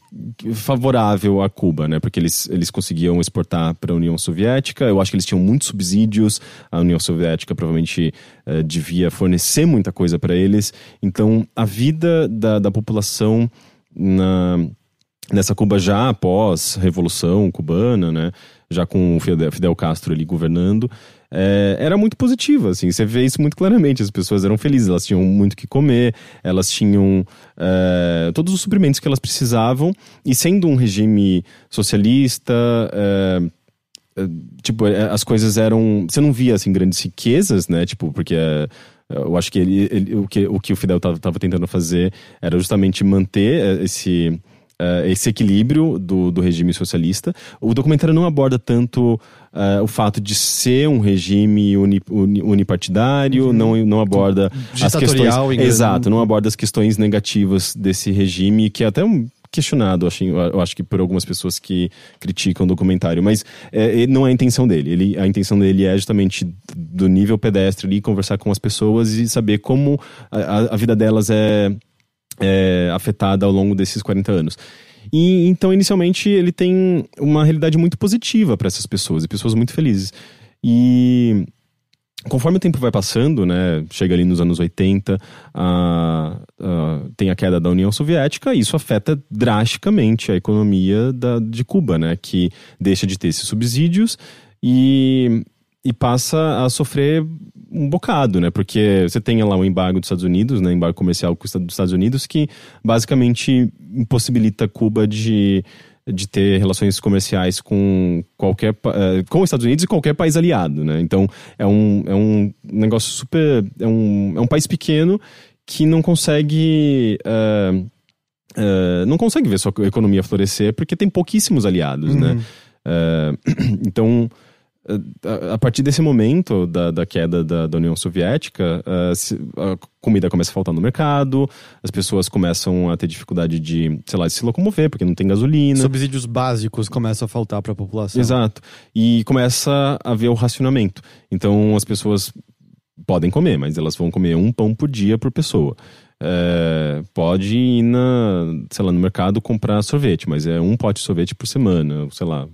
favorável a Cuba, né? Porque eles, eles conseguiam exportar para a União Soviética. Eu acho que eles tinham muitos subsídios. A União Soviética provavelmente uh, devia fornecer muita coisa para eles. Então, a vida da, da população na, nessa Cuba já após Revolução Cubana, né? Já com o Fidel Castro ali governando, é, era muito positiva, assim, você vê isso muito claramente, as pessoas eram felizes, elas tinham muito que comer, elas tinham é, todos os suprimentos que elas precisavam, e sendo um regime socialista, é, é tipo, é, as coisas eram, você não via, assim, grandes riquezas, né, tipo, porque é, eu acho que, ele, ele, o, que o que o Fidel estava tentando fazer era justamente manter esse uh, esse equilíbrio do, do regime socialista. O documentário não aborda tanto uh, o fato de ser um regime uni, uni, unipartidário, uhum. não, não aborda as questões. Exato, não aborda as questões negativas desse regime, que é até um questionado, eu acho, eu acho que por algumas pessoas que criticam o documentário, mas é, não é a intenção dele. Ele, a intenção dele é justamente do nível pedestre ali, conversar com as pessoas e saber como a, a vida delas é é, afetada ao longo desses 40 anos. E então, inicialmente, ele tem uma realidade muito positiva para essas pessoas, e pessoas muito felizes. E conforme o tempo vai passando, né, chega ali nos anos 80, a, a, tem a queda da União Soviética, isso afeta drasticamente a economia da, de Cuba, né, que deixa de ter esses subsídios e, e passa a sofrer um bocado, né? Porque você tem lá o embargo dos Estados Unidos, né? Embargo comercial dos Estados Unidos, que basicamente impossibilita Cuba de, de ter relações comerciais com qualquer eh, com os Estados Unidos e qualquer país aliado, né? Então é um, é um negócio super é um, é um país pequeno que não consegue uh, uh, não consegue ver sua economia florescer porque tem pouquíssimos aliados, né? uhum. né? Uh, então a partir desse momento da, da queda da, da, União Soviética, a comida começa a faltar no mercado, as pessoas começam a ter dificuldade de, sei lá, de se locomover, porque não tem gasolina. Subsídios básicos começam a faltar para a população. Exato. E começa a haver o racionamento. Então as pessoas podem comer, mas elas vão comer um pão por dia por pessoa. É, pode ir na, sei lá, no mercado comprar sorvete, mas é um pote de sorvete por semana, sei lá,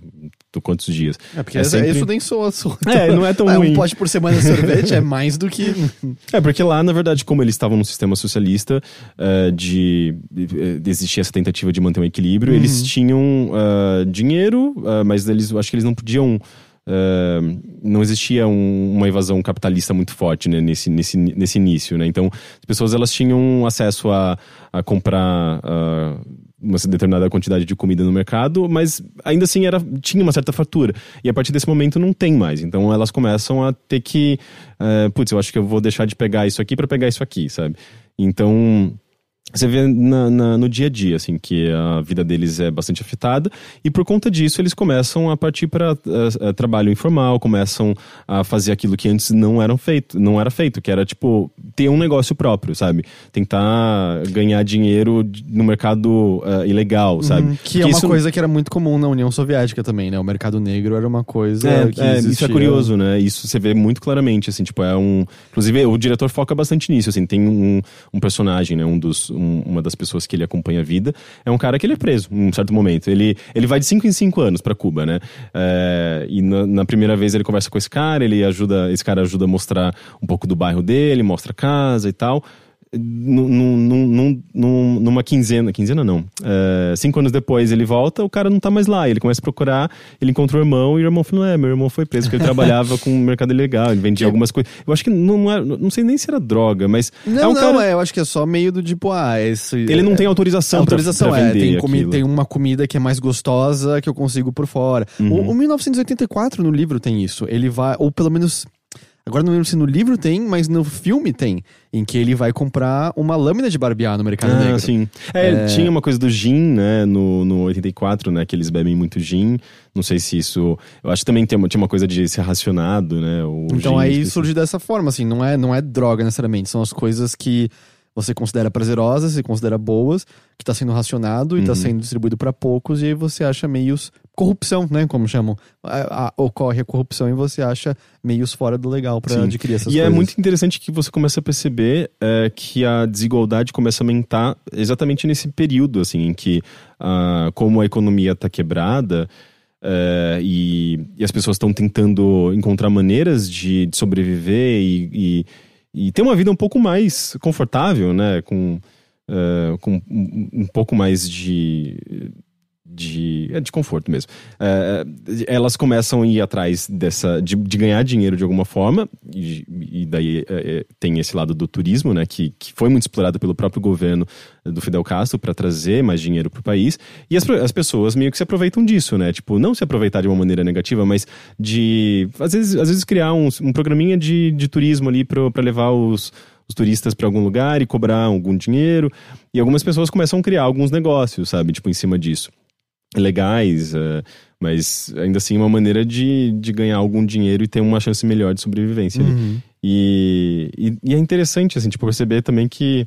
quantos dias. É, porque É essa- sempre- isso nem soa. soa É, não é tão Ah, ruim. Um pote por semana de sorvete é mais do que. É, porque lá, na verdade, como eles estavam num sistema socialista, eh, de, de existir essa tentativa de manter um equilíbrio, eles tinham ah, dinheiro, ah, mas eles, acho que eles não podiam. Ah, não existia um- uma evasão capitalista muito forte né, nesse, nesse, nesse início, né? Então, as pessoas elas tinham acesso a, a comprar ah, uma determinada quantidade de comida no mercado, mas ainda assim era, tinha uma certa fatura. E a partir desse momento não tem mais. Então elas começam a ter que. eh, putz, eu acho que eu vou deixar de pegar isso aqui para pegar isso aqui, sabe? Então. Você vê na- na- no dia a dia, assim, que a vida deles é bastante afetada, e por conta disso eles começam a partir para trabalho informal, começam a fazer aquilo que antes não eram feito, não era feito, que era tipo ter um negócio próprio, sabe? Tentar ganhar dinheiro no mercado ah, ilegal, sabe? Uhum, que é Porque uma isso- coisa que era muito comum na União Soviética também, né? O mercado negro era uma coisa É, que é, isso é curioso, né? Isso você vê muito claramente, assim, tipo, é um... Inclusive, o diretor foca bastante nisso, assim, tem um, um personagem, né, um dos, um- uma das pessoas que ele acompanha a vida, é um cara que ele é preso, em um certo momento. Ele, ele vai de 5 em 5 anos pra Cuba, né? É, e na, na primeira vez ele conversa com esse cara, ele ajuda, esse cara ajuda a mostrar um pouco do bairro dele, mostra a casa e tal. Num- num- num- num- num- numa quinzena, quinzena não. É, cinco anos depois ele volta, o cara não tá mais lá. Ele começa a procurar, ele encontra o irmão e o irmão falou: É, meu irmão foi preso porque ele trabalhava com o mercado ilegal, ele vendia algumas coisas. Eu acho que não, não, é- não sei nem se era droga, mas Não, é um não, cara. é, eu acho que é só meio do tipo, ah, esse. Ele não tem autorização, pra- autorização, pra, é. vender Tem, comi- tem uma comida que é mais gostosa que eu consigo por fora. Uhum. O, o 1984 no livro tem isso. Ele vai, ou pelo menos. Agora não lembro se no livro tem, mas no filme tem. Em que ele vai comprar uma lâmina de barbear no mercado Ah, negro. sim. É, tinha uma coisa do gin, né, no, no 84, né, que eles bebem muito gin. Não sei se isso... Eu acho que também tem uma, tinha uma coisa de ser racionado, né, Então aí surge dessa forma, assim, não é, não é droga necessariamente, são as coisas que você considera prazerosas, você considera boas, que tá sendo racionado e tá Uhum. sendo distribuído para poucos, e aí você acha meios corrupção, né, como chamam. A- a- ocorre a corrupção e você acha meios fora do legal para adquirir essas E coisas. é muito interessante que você começa a perceber é, que a desigualdade começa a aumentar exatamente nesse período, assim, em que, ah, como a economia está quebrada é, e, e as pessoas estão tentando encontrar maneiras de, de sobreviver e, e, e ter uma vida um pouco mais confortável, né, com, é, com um, um pouco mais de de, é de conforto mesmo. É, elas começam a ir atrás dessa de, de ganhar dinheiro de alguma forma e, e daí é, é, tem esse lado do turismo, né, que, que foi muito explorado pelo próprio governo do Fidel Castro para trazer mais dinheiro para o país e as, as pessoas meio que se aproveitam disso, né, tipo não se aproveitar de uma maneira negativa, mas de às vezes, às vezes criar um, um programinha de, de turismo ali para levar os os turistas para algum lugar e cobrar algum dinheiro. E algumas pessoas começam a criar alguns negócios, sabe? Tipo, em cima disso. Legais, eh, mas ainda assim uma maneira de, de ganhar algum dinheiro e ter uma chance melhor de sobrevivência. ali. Uhum. E, e, e é interessante, assim, tipo, perceber também que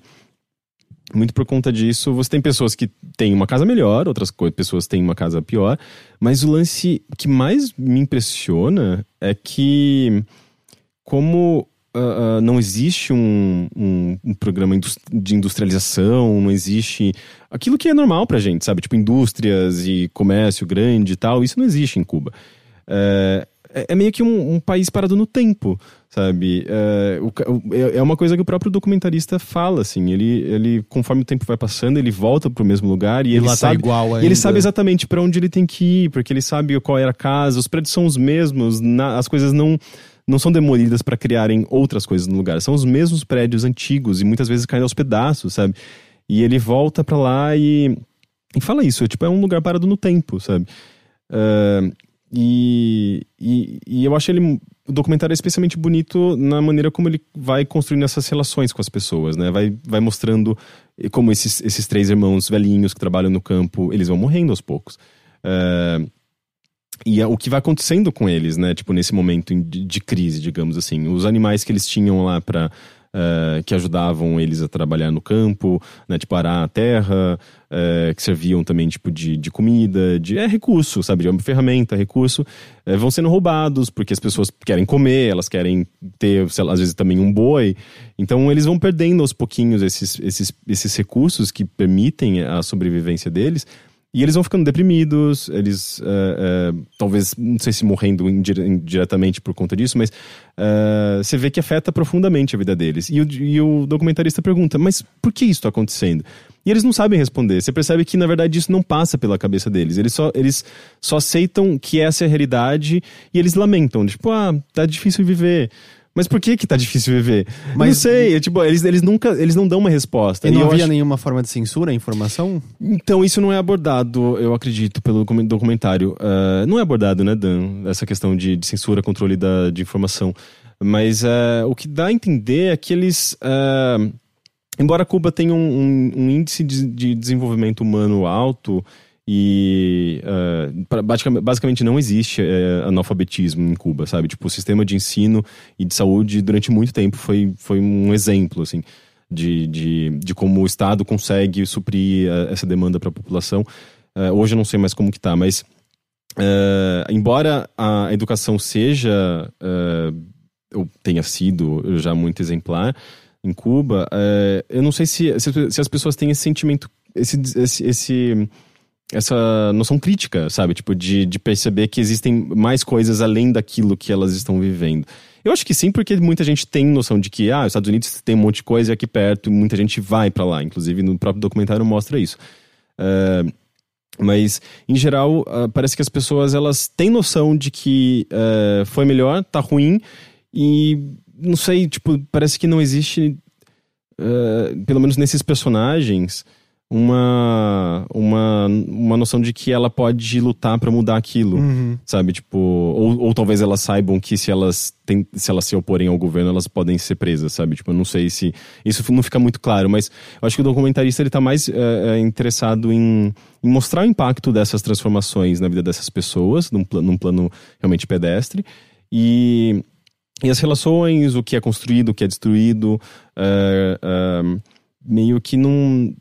muito por conta disso, você tem pessoas que têm uma casa melhor, outras pessoas têm uma casa pior, mas o lance que mais me impressiona é que como ah, não existe um, um, um programa de industrialização, não existe aquilo que é normal pra gente, sabe? Tipo, indústrias e comércio grande e tal, isso não existe em Cuba. É, é- é meio que um, um país parado no tempo, sabe? É, o o- é- é uma coisa que o próprio documentarista fala, assim. Ele, ele conforme o tempo vai passando, ele volta pro mesmo lugar e, E ele lá tá sabe. igual e ainda. ele sabe exatamente pra onde ele tem que ir, porque ele sabe qual era a casa, os prédios são os mesmos, na- as coisas não. Não são demolidas para criarem outras coisas no lugar. São os mesmos prédios antigos e muitas vezes caem aos pedaços, sabe? E ele volta pra lá e, e fala isso. Tipo, é um lugar parado no tempo, sabe? Ah, e, e, e eu acho ele o documentário é especialmente bonito na maneira como ele vai construindo essas relações com as pessoas, né? Vai, vai mostrando como esses, esses três irmãos velhinhos que trabalham no campo, eles vão morrendo aos poucos. Ah, e é o que vai acontecendo com eles, né? Tipo, nesse momento de, de crise, digamos assim. Os animais que eles tinham lá para que ajudavam eles a trabalhar no campo, né? Tipo, arar a terra, eh, que serviam também, tipo, de, de comida, de... É recurso, sabe? Uma ferramenta, recurso. eh, vão sendo roubados, porque as pessoas querem comer, elas querem ter, lá, às vezes, também um boi. Então, eles vão perdendo aos pouquinhos esses, esses, esses recursos que permitem a sobrevivência deles. E eles vão ficando deprimidos, eles uh, uh, talvez, não sei se morrendo indire indiretamente por conta disso, mas uh, você vê que afeta profundamente a vida deles. E o, e o documentarista pergunta, mas por que isso está acontecendo? E eles não sabem responder. Você percebe que, na verdade, isso não passa pela cabeça deles. Eles só, eles só aceitam que essa é a realidade e eles lamentam. Tipo, ah, tá difícil viver. Mas por que que tá difícil viver? Mas não sei, é, tipo, eles, eles nunca, eles não dão uma resposta. E não e havia acho... nenhuma forma de censura a informação? Então, isso não é abordado, eu acredito, pelo documentário. Uh, não é abordado, né, Dan? Essa questão de, de censura, controle da, de informação. Mas uh, o que dá a entender é que eles... Uh, embora Cuba tenha um, um, um índice de, de desenvolvimento humano alto e uh, basicamente, não existe uh, analfabetismo em Cuba, sabe? Tipo, o sistema de ensino e de saúde durante muito tempo foi, foi um exemplo, assim, de, de, de como o Estado consegue suprir uh, essa demanda para a população. Hoje eu não sei mais como que tá, mas embora a educação seja, ou tenha sido já muito exemplar em Cuba, eu não sei se, se, se, as pessoas têm esse sentimento, esse, esse, esse essa noção crítica, sabe? Tipo, de, de perceber que existem mais coisas além daquilo que elas estão vivendo. Eu acho que sim, porque muita gente tem noção de que, ah, os Estados Unidos tem um monte de coisa aqui perto, e muita gente vai para lá. Inclusive, no próprio documentário mostra isso. Uh, mas, em geral, uh, parece que as pessoas, elas têm noção de que uh, foi melhor, tá ruim, e, não sei, tipo, parece que não existe, pelo menos nesses personagens uma, uma, uma noção de que ela pode lutar para mudar aquilo, uhum. sabe? Tipo, ou, ou talvez elas saibam que se elas, tem, se elas se oporem ao governo, elas podem ser presas, sabe? Tipo, eu não sei se. Isso não fica muito claro, mas eu acho que o documentarista ele tá mais é, interessado em, em, mostrar o impacto dessas transformações na vida dessas pessoas, num, num plano realmente pedestre. E, e as relações, o que é construído, o que é destruído, é, é, meio que não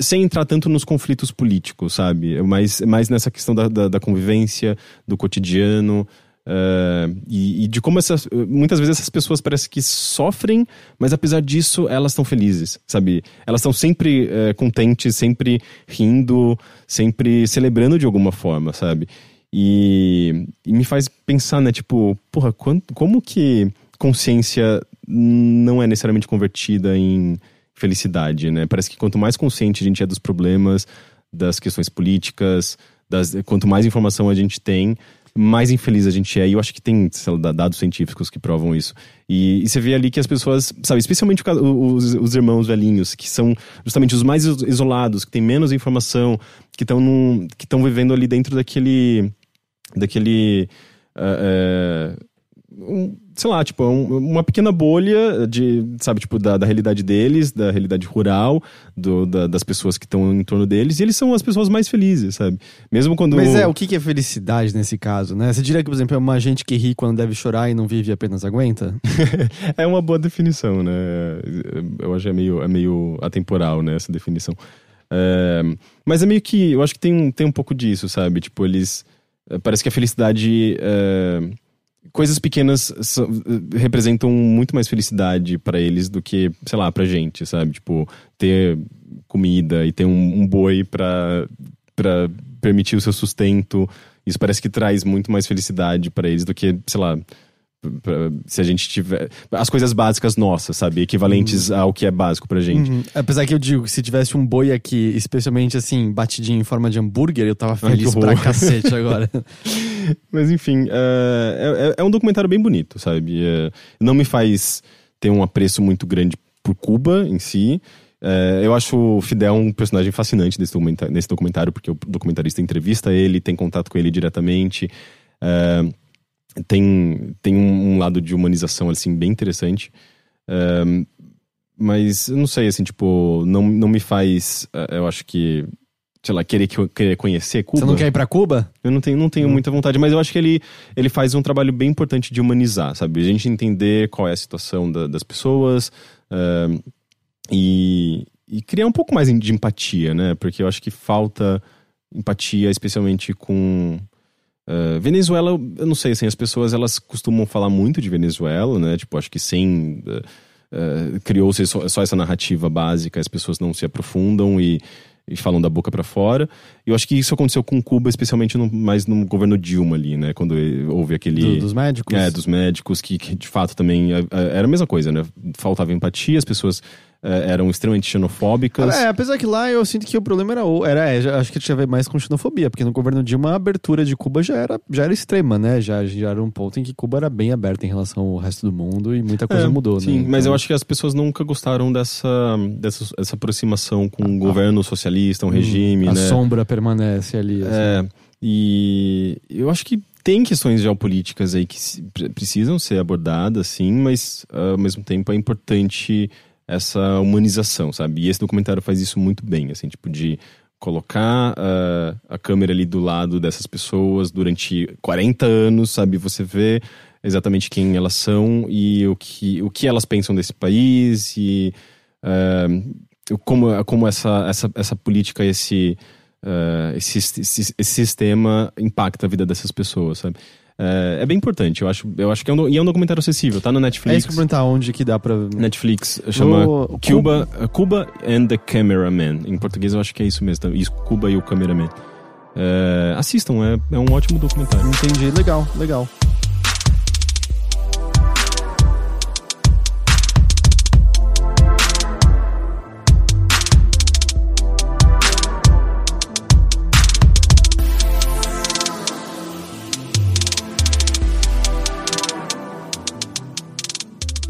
sem entrar tanto nos conflitos políticos, sabe? Mas mais nessa questão da, da, da convivência, do cotidiano. Uh, e, e, de como essas, muitas vezes essas pessoas parecem que sofrem, mas apesar disso elas estão felizes, sabe? Elas estão sempre uh, contentes, sempre rindo, sempre celebrando de alguma forma, sabe? E, e me faz pensar, né? Tipo, porra, quando, como que consciência não é necessariamente convertida em felicidade, né? Parece que quanto mais consciente a gente é dos problemas, das questões políticas, das, quanto mais informação a gente tem, mais infeliz a gente é. E eu acho que tem lá, dados científicos que provam isso. E, e, você vê ali que as pessoas, sabe, especialmente os, os irmãos velhinhos, que são justamente os mais isolados, que têm menos informação, que estão que estão vivendo ali dentro daquele. daquele. Uh, uh, um, sei lá, tipo, um, uma pequena bolha de, sabe, tipo, da, da realidade deles, da realidade rural, do, da, das pessoas que estão em torno deles, e eles são as pessoas mais felizes, sabe? Mesmo quando. Mas é, o que é felicidade nesse caso, né? Você diria que, por exemplo, é uma gente que ri quando deve chorar e não vive e apenas aguenta? é uma boa definição, né? Eu acho que é meio, é meio atemporal, né, essa definição. É, mas é meio que. Eu acho que tem, tem um pouco disso, sabe? Tipo, eles. Parece que a felicidade. É, coisas pequenas são, representam muito mais felicidade para eles do que, sei lá, pra gente, sabe? Tipo, ter comida e ter um, um boi para para permitir o seu sustento. Isso parece que traz muito mais felicidade para eles do que, sei lá, se a gente tiver. As coisas básicas nossas, sabe? Equivalentes uhum. ao que é básico pra gente. Uhum. Apesar que eu digo que se tivesse um boi aqui, especialmente assim, batidinho em forma de hambúrguer, eu tava feliz Ai, pra cacete agora. Mas enfim, uh, é, é, um documentário bem bonito, sabe? Uh, não me faz ter um apreço muito grande por Cuba em si. Uh, eu acho o Fidel um personagem fascinante desse documentário, nesse documentário, porque o documentarista entrevista ele, tem contato com ele diretamente. Uh, tem, tem um, um, lado de humanização, assim, bem interessante. Um, mas, eu não sei, assim, tipo, não, não me faz, uh, eu acho que, sei lá, querer, querer conhecer Cuba. Você não quer ir pra Cuba? Eu não tenho, não tenho hum. muita vontade, mas eu acho que ele, ele faz um trabalho bem importante de humanizar, sabe? A gente entender qual é a situação da, das pessoas uh, e, e criar um pouco mais de empatia, né? Porque eu acho que falta empatia, especialmente com Uh, Venezuela, eu não sei, assim, as pessoas elas costumam falar muito de Venezuela, né? Tipo, acho que sem. Uh, Criou-se só, só, essa narrativa básica, as pessoas não se aprofundam e. e falam da boca para fora. Eu acho que isso aconteceu com Cuba, especialmente no, mais no governo Dilma ali, né? Quando houve aquele. Do- dos médicos? É, dos médicos, que, que de fato também era a mesma coisa, né? Faltava empatia, as pessoas eram extremamente xenofóbicas. É, apesar que lá eu sinto que o problema era. o- era é, já- acho que tinha a ver mais com xenofobia, porque no governo Dilma a abertura de Cuba já era, já era extrema, né? Já, já era um ponto em que Cuba era bem aberta em relação ao resto do mundo e muita coisa É, mudou, Sim, né? mas eu Então- acho que as pessoas nunca gostaram dessa, dessa, dessa aproximação com um governo socialista, um regime, Ah, a né? sombra permanece ali. assim. É, e eu acho que tem questões geopolíticas aí que precisam ser abordadas, sim, mas ao mesmo tempo é importante essa humanização, sabe? E esse documentário faz isso muito bem, assim, tipo de colocar ah, a câmera ali do lado dessas pessoas durante 40 anos, sabe? Você vê exatamente quem elas são e o que, o que elas pensam desse país e ah, como, como essa, essa, essa política, esse, ah, esse, esse, esse sistema impacta a vida dessas pessoas, sabe? É, é bem importante, eu acho, eu acho que é um, e é um documentário acessível, tá no É Netflix. isso que eu perguntar, onde que dá pra. Netflix chama O- o Cuba, Cuba and the Cameraman. Em português eu acho que é isso mesmo, tá? isso, Cuba e o Cameraman. É, assistam, é, é um ótimo documentário. Entendi, legal, legal.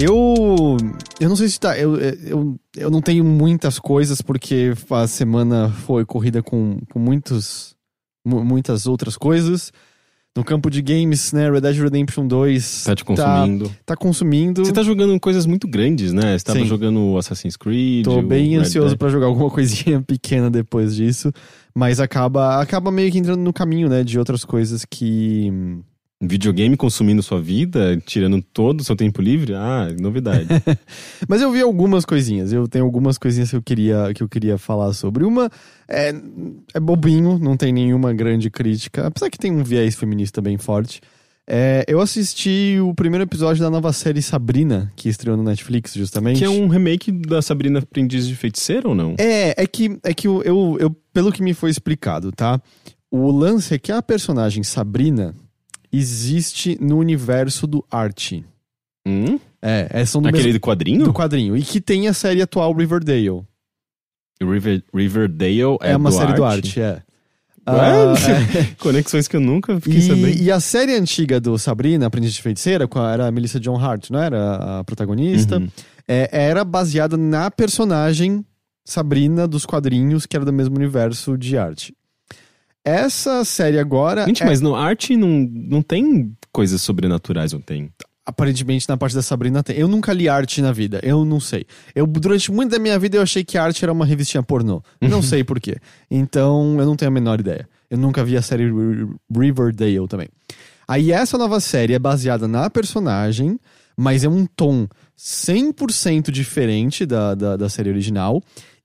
Eu. Eu não sei se tá. Eu, eu, eu não tenho muitas coisas, porque a semana foi corrida com, com muitos, mu- muitas outras coisas. No campo de games, né? Red Dead Redemption 2 Tá te consumindo. tá consumindo. Você tá jogando coisas muito grandes, né? Você tava Sim. jogando Assassin's Creed. Tô bem ansioso pra jogar alguma coisinha pequena depois disso. Mas acaba, acaba meio que entrando no caminho, né? De outras coisas que. Videogame consumindo sua vida, tirando todo o seu tempo livre? Ah, novidade. Mas eu vi algumas coisinhas. Eu tenho algumas coisinhas que eu queria, que eu queria falar sobre. Uma é, é bobinho, não tem nenhuma grande crítica. Apesar que tem um viés feminista bem forte. É, eu assisti o primeiro episódio da nova série Sabrina, que estreou no Netflix, justamente. que é um remake da Sabrina Aprendiz de Feiticeira ou não? É, é que, é que eu, eu, eu- pelo que me foi explicado, tá? O lance é que a personagem Sabrina existe no universo do Archie. Hum? É, é são do Aquele mesmo do quadrinho? do quadrinho. E que tem a série atual Riverdale. River, Riverdale é, É, uma do série do Arte? Archie, é. Ah, é. Conexões que eu nunca fiquei sabendo. E, e a série antiga do Sabrina, Aprendiz de Feiticeira, com a- era a Melissa John Hart, não era a protagonista? Uhum. É, era baseada na personagem Sabrina dos quadrinhos, que era do mesmo universo de arte. Essa série agora. Gente, é- mas no arte não, não tem coisas sobrenaturais, não tem? Aparentemente, na parte da Sabrina tem. Eu nunca li arte na vida, eu não sei. Eu, durante muito da minha vida, eu achei que arte era uma revistinha pornô. Não sei porquê. Então, eu não tenho a menor ideia. Eu nunca vi a série Ri- Riverdale também. Aí, essa nova série é baseada na personagem, mas é um tom 100% diferente da, da, da série original.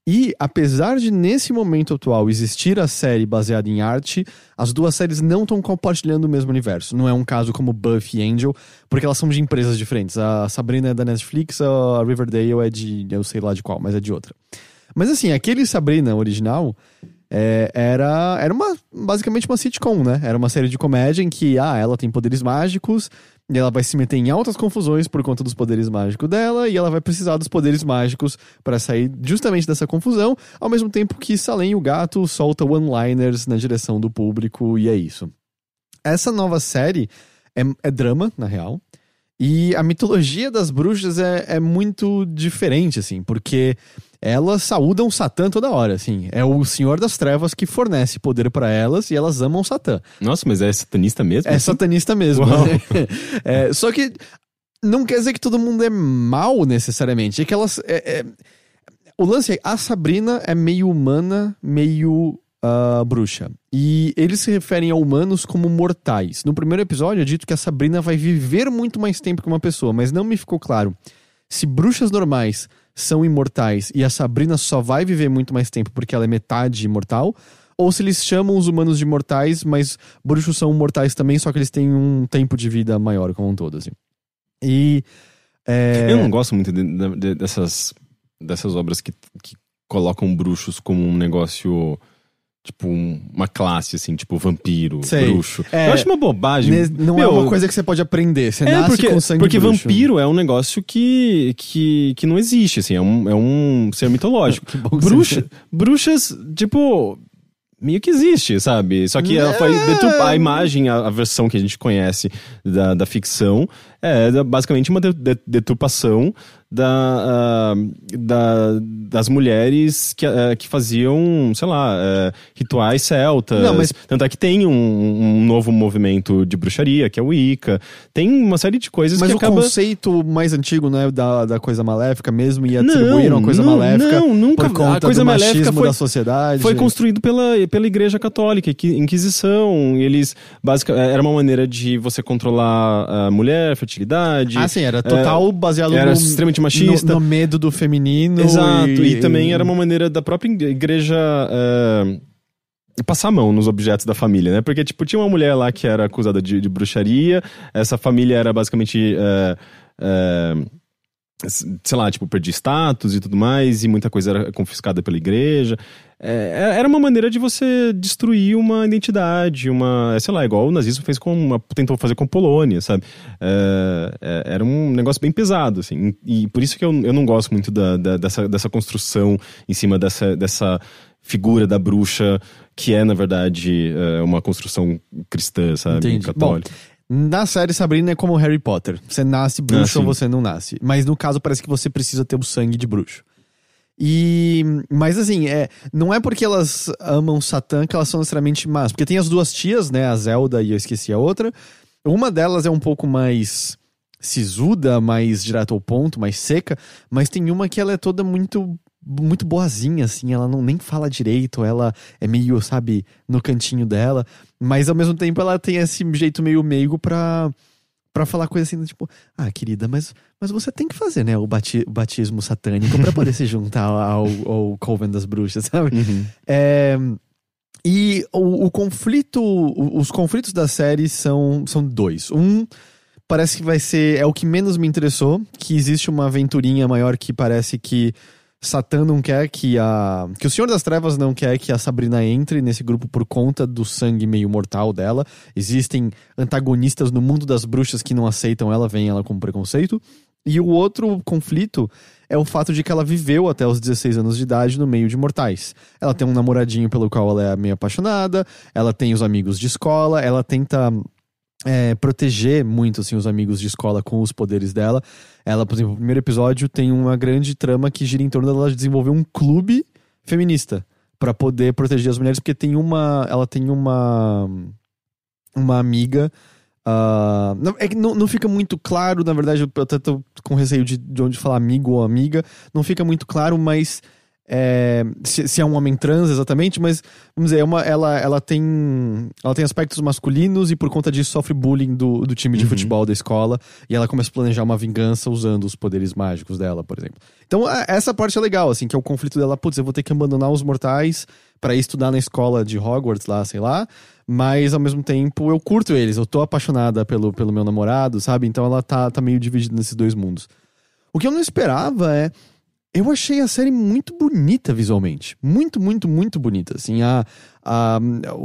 E, apesar de nesse momento atual existir a série baseada em arte, as duas séries não estão compartilhando o mesmo universo. Não é um caso como Buffy e Angel, porque elas são de empresas diferentes. A Sabrina é da Netflix, a Riverdale é de. eu sei lá de qual, mas é de outra. Mas assim, aquele Sabrina original é, era, era uma, basicamente uma sitcom, né? Era uma série de comédia em que, ah, ela tem poderes mágicos e ela vai se meter em altas confusões por conta dos poderes mágicos dela e ela vai precisar dos poderes mágicos para sair justamente dessa confusão, ao mesmo tempo que Salem o gato solta one-liners na direção do público e é isso. Essa nova série é, é drama, na real. E a mitologia das bruxas é, é muito diferente, assim, porque elas saúdam Satã toda hora, assim. É o Senhor das Trevas que fornece poder pra elas e elas amam Satã. Nossa, mas é satanista mesmo? É assim? satanista mesmo. Né? É, só que não quer dizer que todo mundo é mal necessariamente. É que elas. é- é- O lance é a Sabrina é meio humana, meio bruxa. E eles se referem a humanos como mortais. No primeiro episódio é dito que a Sabrina vai viver muito mais tempo que uma pessoa, mas não me ficou claro se bruxas normais são imortais e a Sabrina só vai viver muito mais tempo porque ela é metade imortal, ou se eles chamam os humanos de mortais, mas bruxos são mortais também, só que eles têm um tempo de vida maior como um todo, assim. E. é, Eu não gosto muito de- de- de- dessas, dessas obras que, que colocam bruxos como um negócio. Tipo, um- uma classe, assim, tipo vampiro, Sei. bruxo. É, Eu acho uma bobagem. Ne- Não é Meu, uma coisa que você pode aprender. Você É, nasce porque, com sangue porque bruxo. vampiro é um negócio que, que, que não existe, assim, é um, é um ser mitológico. Bruxa, bruxas, tipo, meio que existe, sabe? Só que ela foi É. detur- a imagem, a, a versão que a gente conhece da, da ficção é da- basicamente uma de- de- deturpação da, ah, da- das mulheres que, ah, que faziam, sei lá, eh, rituais celtas. Não, mas- Tanto é que tem um, um novo movimento de bruxaria, que é o Wicca. Tem uma série de coisas Mas que o acaba... conceito mais antigo, né, da, da coisa maléfica mesmo, e atribuíram a coisa não, maléfica não, nunca- por conta a coisa do maléfica foi- da sociedade. Foi construído pela, pela Igreja Católica, que- Inquisição. Eles, basicamente, era uma maneira de você controlar a mulher, a fertilidade. Ah, sim, era total baseado era no, extremamente machista. no, no medo do feminino. Exato. E, E, também era uma maneira da própria igreja. eh, Passar a mão nos objetos da família, né? Porque, tipo, tinha uma mulher lá que era acusada de, de bruxaria, essa família era basicamente. eh, sei lá, tipo, perdia status e tudo mais, e muita coisa era confiscada pela igreja. É, era uma maneira de você destruir uma identidade, uma, sei lá, igual o nazismo fez com uma, tentou fazer com a Polônia, sabe? É, é, era um negócio bem pesado, assim, e por isso que eu, eu não gosto muito da, da- dessa, dessa construção em cima dessa, dessa figura da bruxa, que é, na verdade, é, uma construção cristã, sabe? Entendi. Católica. Na série Sabrina é como Harry Potter. Você nasce bruxo Ah, ou você não nasce. Mas no caso parece que você precisa ter o sangue de bruxo. E. Mas assim, é, não é porque elas amam Satã que elas são necessariamente más. Porque tem as duas tias, né? A Zelda e eu esqueci a outra. Uma delas é um pouco mais sisuda, mais direto ao ponto, mais seca. Mas tem uma que ela é toda muito. Muito boazinha, assim, ela não nem fala direito, ela é meio, sabe, no cantinho dela, mas ao mesmo tempo ela tem esse jeito meio meigo pra, pra falar coisa assim, tipo, ah, querida, mas, mas você tem que fazer, né, o, bati- batismo satânico pra poder se juntar ao, ao Coven das Bruxas, sabe? Uhum. É, e o, o conflito, os conflitos da série são, são dois. Um parece que vai ser, é o que menos me interessou, que existe uma aventurinha maior que parece que Satã não quer que a. que o Senhor das Trevas não quer que a Sabrina entre nesse grupo por conta do sangue meio mortal dela. Existem antagonistas no mundo das bruxas que não aceitam ela, veem ela com preconceito. E o outro conflito é o fato de que ela viveu até os 16 anos de idade no meio de mortais. Ela tem um namoradinho pelo qual ela é meio apaixonada, ela tem os amigos de escola, ela tenta é, proteger muito assim, os amigos de escola com os poderes dela. Ela, por exemplo, no primeiro episódio tem uma grande trama que gira em torno dela desenvolver um clube feminista pra poder proteger as mulheres, porque tem uma. Ela tem uma. Uma amiga. ah, não, é que não, não fica muito claro, na verdade, eu até tô com receio de, de onde falar amigo ou amiga. Não fica muito claro, mas. É, se, se é um homem trans exatamente, mas vamos dizer, é uma, ela, ela tem ela tem aspectos masculinos e por conta disso sofre bullying do, do time de Uhum. futebol da escola e ela começa a planejar uma vingança usando os poderes mágicos dela, por exemplo. Então a- essa parte é legal, assim, que é o conflito dela, putz, eu vou ter que abandonar os mortais pra ir estudar na escola de Hogwarts lá, sei lá, mas ao mesmo tempo eu curto eles, eu tô apaixonada pelo, pelo meu namorado, sabe? Então ela tá, tá meio dividida nesses dois mundos. O que eu não esperava é eu achei a série muito bonita visualmente. Muito, muito, muito bonita. Assim, a. a o,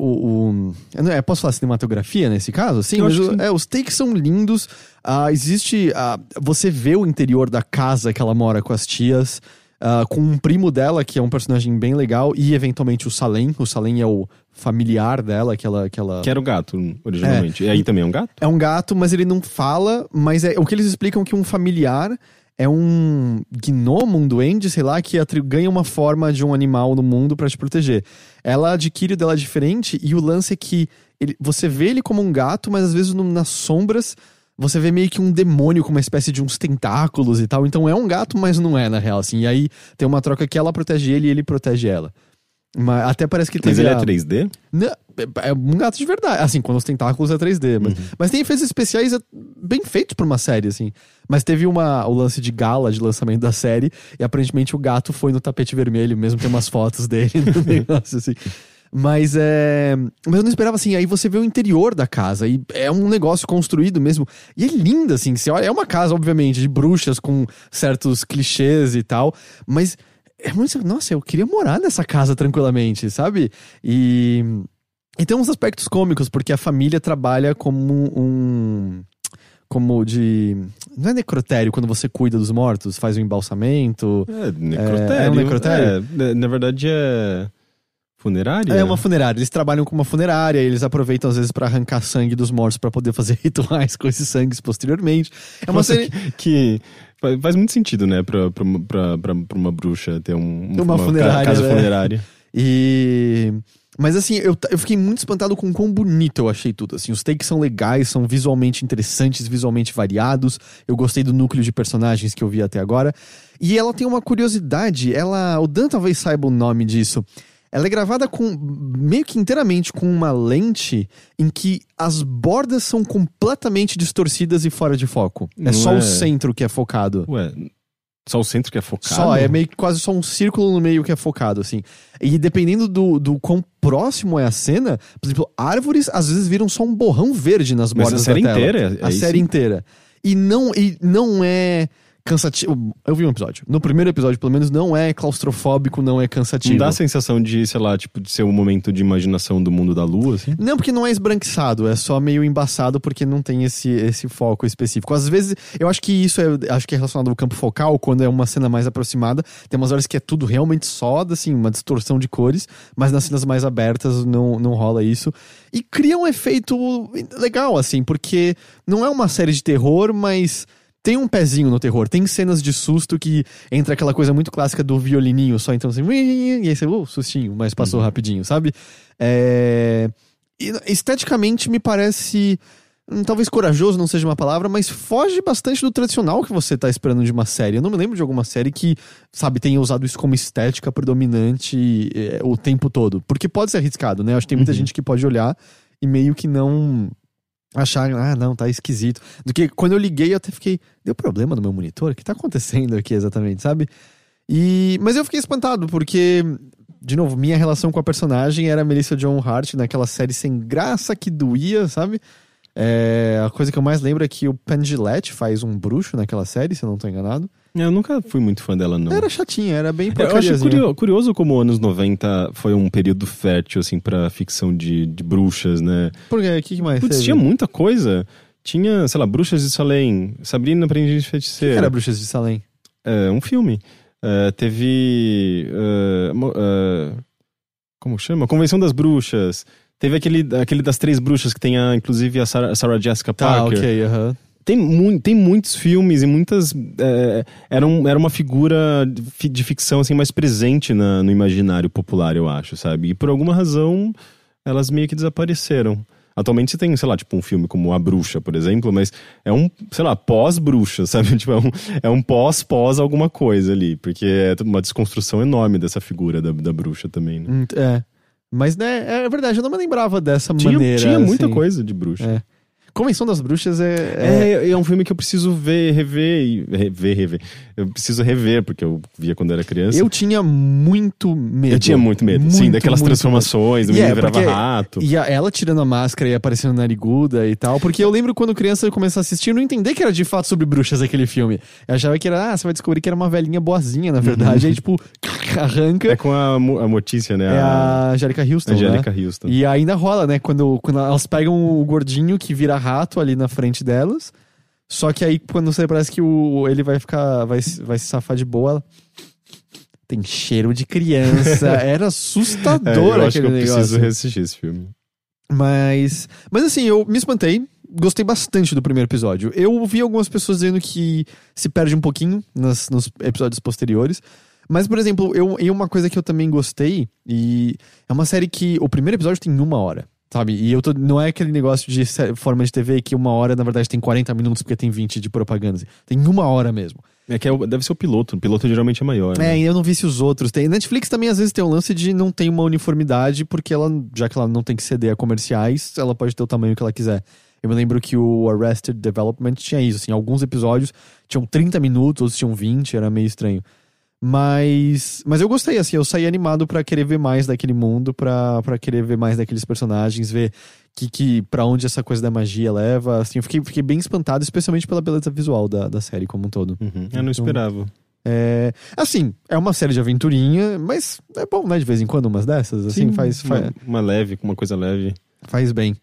o- eu não- é, posso falar cinematografia nesse caso? Sim, mas o- é, os takes são lindos. Ah, existe. ah, você vê o interior da casa que ela mora com as tias. ah, com um primo dela, que é um personagem bem legal, e eventualmente o Salem. O Salem é o familiar dela, que ela. Que ela... Que era o gato, originalmente. E aí também é um gato? É um gato, mas ele não fala, mas é o que eles explicam que um familiar é um gnomo, um duende, sei lá, que ganha uma forma de um animal no mundo pra te proteger. Ela adquire o dela diferente e o lance é que ele- você vê ele como um gato, mas às vezes no- nas sombras você vê meio que um demônio com uma espécie de uns tentáculos e tal. Então é um gato, mas não é na real, assim. E aí tem uma troca que ela protege ele e ele protege ela. Mas até parece que Mas teve ele é a- 3D? não, é- é um gato de verdade. Assim, quando os tentáculos é 3D. Mas, mas tem efeitos especiais é, bem feitos pra uma série, assim. Mas teve uma, o lance de gala de lançamento da série. E aparentemente o gato foi no tapete vermelho mesmo. Tem umas fotos dele no negócio, assim. Mas é. Mas eu não esperava assim. Aí você vê o interior da casa. E é um negócio construído mesmo. E é lindo, assim. Você olha, é uma casa, obviamente, de bruxas com certos clichês e tal. Mas é muito. Nossa, eu queria morar nessa casa tranquilamente, sabe? E. E tem uns aspectos cômicos, porque a família trabalha como um. Como de. Não é necrotério quando você cuida dos mortos, faz o embalsamento. É, necrotério. É um necrotério? É, na verdade é. Funerária? É uma funerária. Eles trabalham com uma funerária, eles aproveitam às vezes pra arrancar sangue dos mortos pra poder fazer rituais com esses sangues posteriormente. É uma Nossa, série. que, que faz muito sentido, né, pra, pra, pra, pra, uma bruxa ter um, Uma ca- funerária, casa né? funerária. E. Mas assim, eu, eu fiquei muito espantado com o quão bonito eu achei tudo. Assim, os takes são legais, são visualmente interessantes, visualmente variados. Eu gostei do núcleo de personagens que eu vi até agora. E ela tem uma curiosidade, ela. O Dan talvez saiba o nome disso. Ela é gravada com meio que inteiramente com uma lente em que as bordas são completamente distorcidas e fora de foco. É só é- o centro que é focado. Ué, só o centro que é focado? Só, é meio que quase só um círculo no meio que é focado, assim. E dependendo do, do quão próximo é a cena, por exemplo, árvores às vezes viram só um borrão verde nas Mas bordas a série da tela. inteira é- é a isso? série inteira. E não, e não é cansativo. Eu vi um episódio. No primeiro episódio, pelo menos, não é claustrofóbico, não é cansativo. Não dá a sensação de, sei lá, tipo, de ser um momento de imaginação do mundo da lua, assim? Não, porque não é esbranquiçado, é só meio embaçado porque não tem esse, esse foco específico. Às vezes, eu acho que isso é, acho que é relacionado ao campo focal, quando é uma cena mais aproximada. Tem umas horas que é tudo realmente só, assim, uma distorção de cores, mas nas cenas mais abertas não, não rola isso. E cria um efeito legal, assim, porque não é uma série de terror, mas tem um pezinho no terror. Tem cenas de susto que entra aquela coisa muito clássica do violininho, só então assim, e aí você, uh, sustinho, mas passou rapidinho, sabe? É... esteticamente me parece. hum, Talvez corajoso não seja uma palavra, mas foge bastante do tradicional que você tá esperando de uma série. Eu não me lembro de alguma série que, sabe, tenha usado isso como estética predominante é, o tempo todo. Porque pode ser arriscado, né? Acho que tem muita Uhum. gente que pode olhar e meio que não achar, ah, não, tá esquisito. Do que quando eu liguei, eu até fiquei, deu problema no meu monitor? O que tá acontecendo aqui exatamente, sabe? E, mas eu fiquei espantado, porque, de novo, minha relação com a personagem era a Melissa John Hart naquela série sem graça que doía, sabe? É, a coisa que eu mais lembro é que o Penn Jillette faz um bruxo naquela série, se eu não tô enganado. Eu nunca fui muito fã dela, não. Era chatinha, era bem Eu acho porcariazinha. curio- curioso como anos 90 foi um período fértil, assim, pra ficção de, de bruxas, né? Por quê? O que, que mais Putz, teve? tinha muita coisa. Tinha, sei lá, Bruxas de Salem, Sabrina Aprendiz de O que era Bruxas de Salem? É, um filme. É, teve. é, mo- é, como chama? Convenção das Bruxas. Teve aquele, aquele das três bruxas que tem, a, inclusive, a Sarah, Sarah Jessica Tá, Parker. ok, aham. Tem, mu tem muitos filmes e muitas. É, era, um- era uma figura de fi- de ficção assim, mais presente na- no imaginário popular, eu acho, sabe? E por alguma razão elas meio que desapareceram. Atualmente você tem, sei lá, tipo um filme como A Bruxa, por exemplo, mas é um, sei lá, pós-bruxa, sabe? Tipo, é um, é um pós-pós alguma coisa ali, porque é uma desconstrução enorme dessa figura da, da bruxa também, né? Hum, É. Mas, né, é verdade, eu não me lembrava dessa Tinha, maneira. tinha muita assim. coisa de bruxa. É. Convenção das Bruxas é. é- É, é um filme que eu preciso ver, rever e rever, rever. Eu preciso rever, porque eu via quando era criança. Eu tinha muito medo. Eu tinha muito medo, sim, Muito, daquelas muito transformações, o E é, menino virava porque- rato. E a- ela tirando a máscara e aparecendo nariguda e tal. Porque eu lembro quando criança eu comecei a assistir, eu não entendi que era de fato sobre bruxas aquele filme. Eu achava que era, ah, você vai descobrir que era uma velhinha boazinha, na verdade. Aí, tipo, arranca. É com a, a Mortícia, né? É a Angélica Houston. Angélica né? Houston. E ainda rola, né? Quando, quando elas pegam o gordinho que vira rato ali na frente delas. Só que aí, quando você parece que o, ele vai ficar. Vai, se- vai se safar de boa. Tem cheiro de criança. Era É, assustador eu acho que eu negócio. preciso reassistir esse filme. Mas. Mas assim, eu me espantei. Gostei bastante do primeiro episódio. Eu ouvi algumas pessoas dizendo que se perde um pouquinho nas- nos episódios posteriores. Mas, por exemplo, eu, e uma coisa que eu também gostei, e é uma série que o primeiro episódio tem uma hora, sabe? E eu tô, não é aquele negócio de forma de TV que uma hora, na verdade, tem 40 minutos porque tem 20 de propaganda. Tem uma hora mesmo. É que é deve ser o piloto. O piloto geralmente é maior. né? É, e eu não vi se os outros têm. Netflix também às vezes tem o lance de não ter uma uniformidade, porque ela, já que ela não tem que ceder a comerciais, ela pode ter o tamanho que ela quiser. Eu me lembro que o Arrested Development tinha isso, assim, alguns episódios tinham 30 minutos, outros tinham 20, era meio estranho. Mas, mas eu gostei, assim, eu saí animado pra querer ver mais daquele mundo, pra pra querer ver mais daqueles personagens, ver que, que para onde essa coisa da magia leva, assim, eu fiquei, fiquei bem espantado, especialmente pela beleza visual da, da série como um todo. Uhum. Eu não esperava. É, assim, é uma série de aventurinha, mas é bom, né? De vez em quando, umas dessas, assim, Sim, faz, faz, Uma, uma leve, uma coisa leve. faz bem.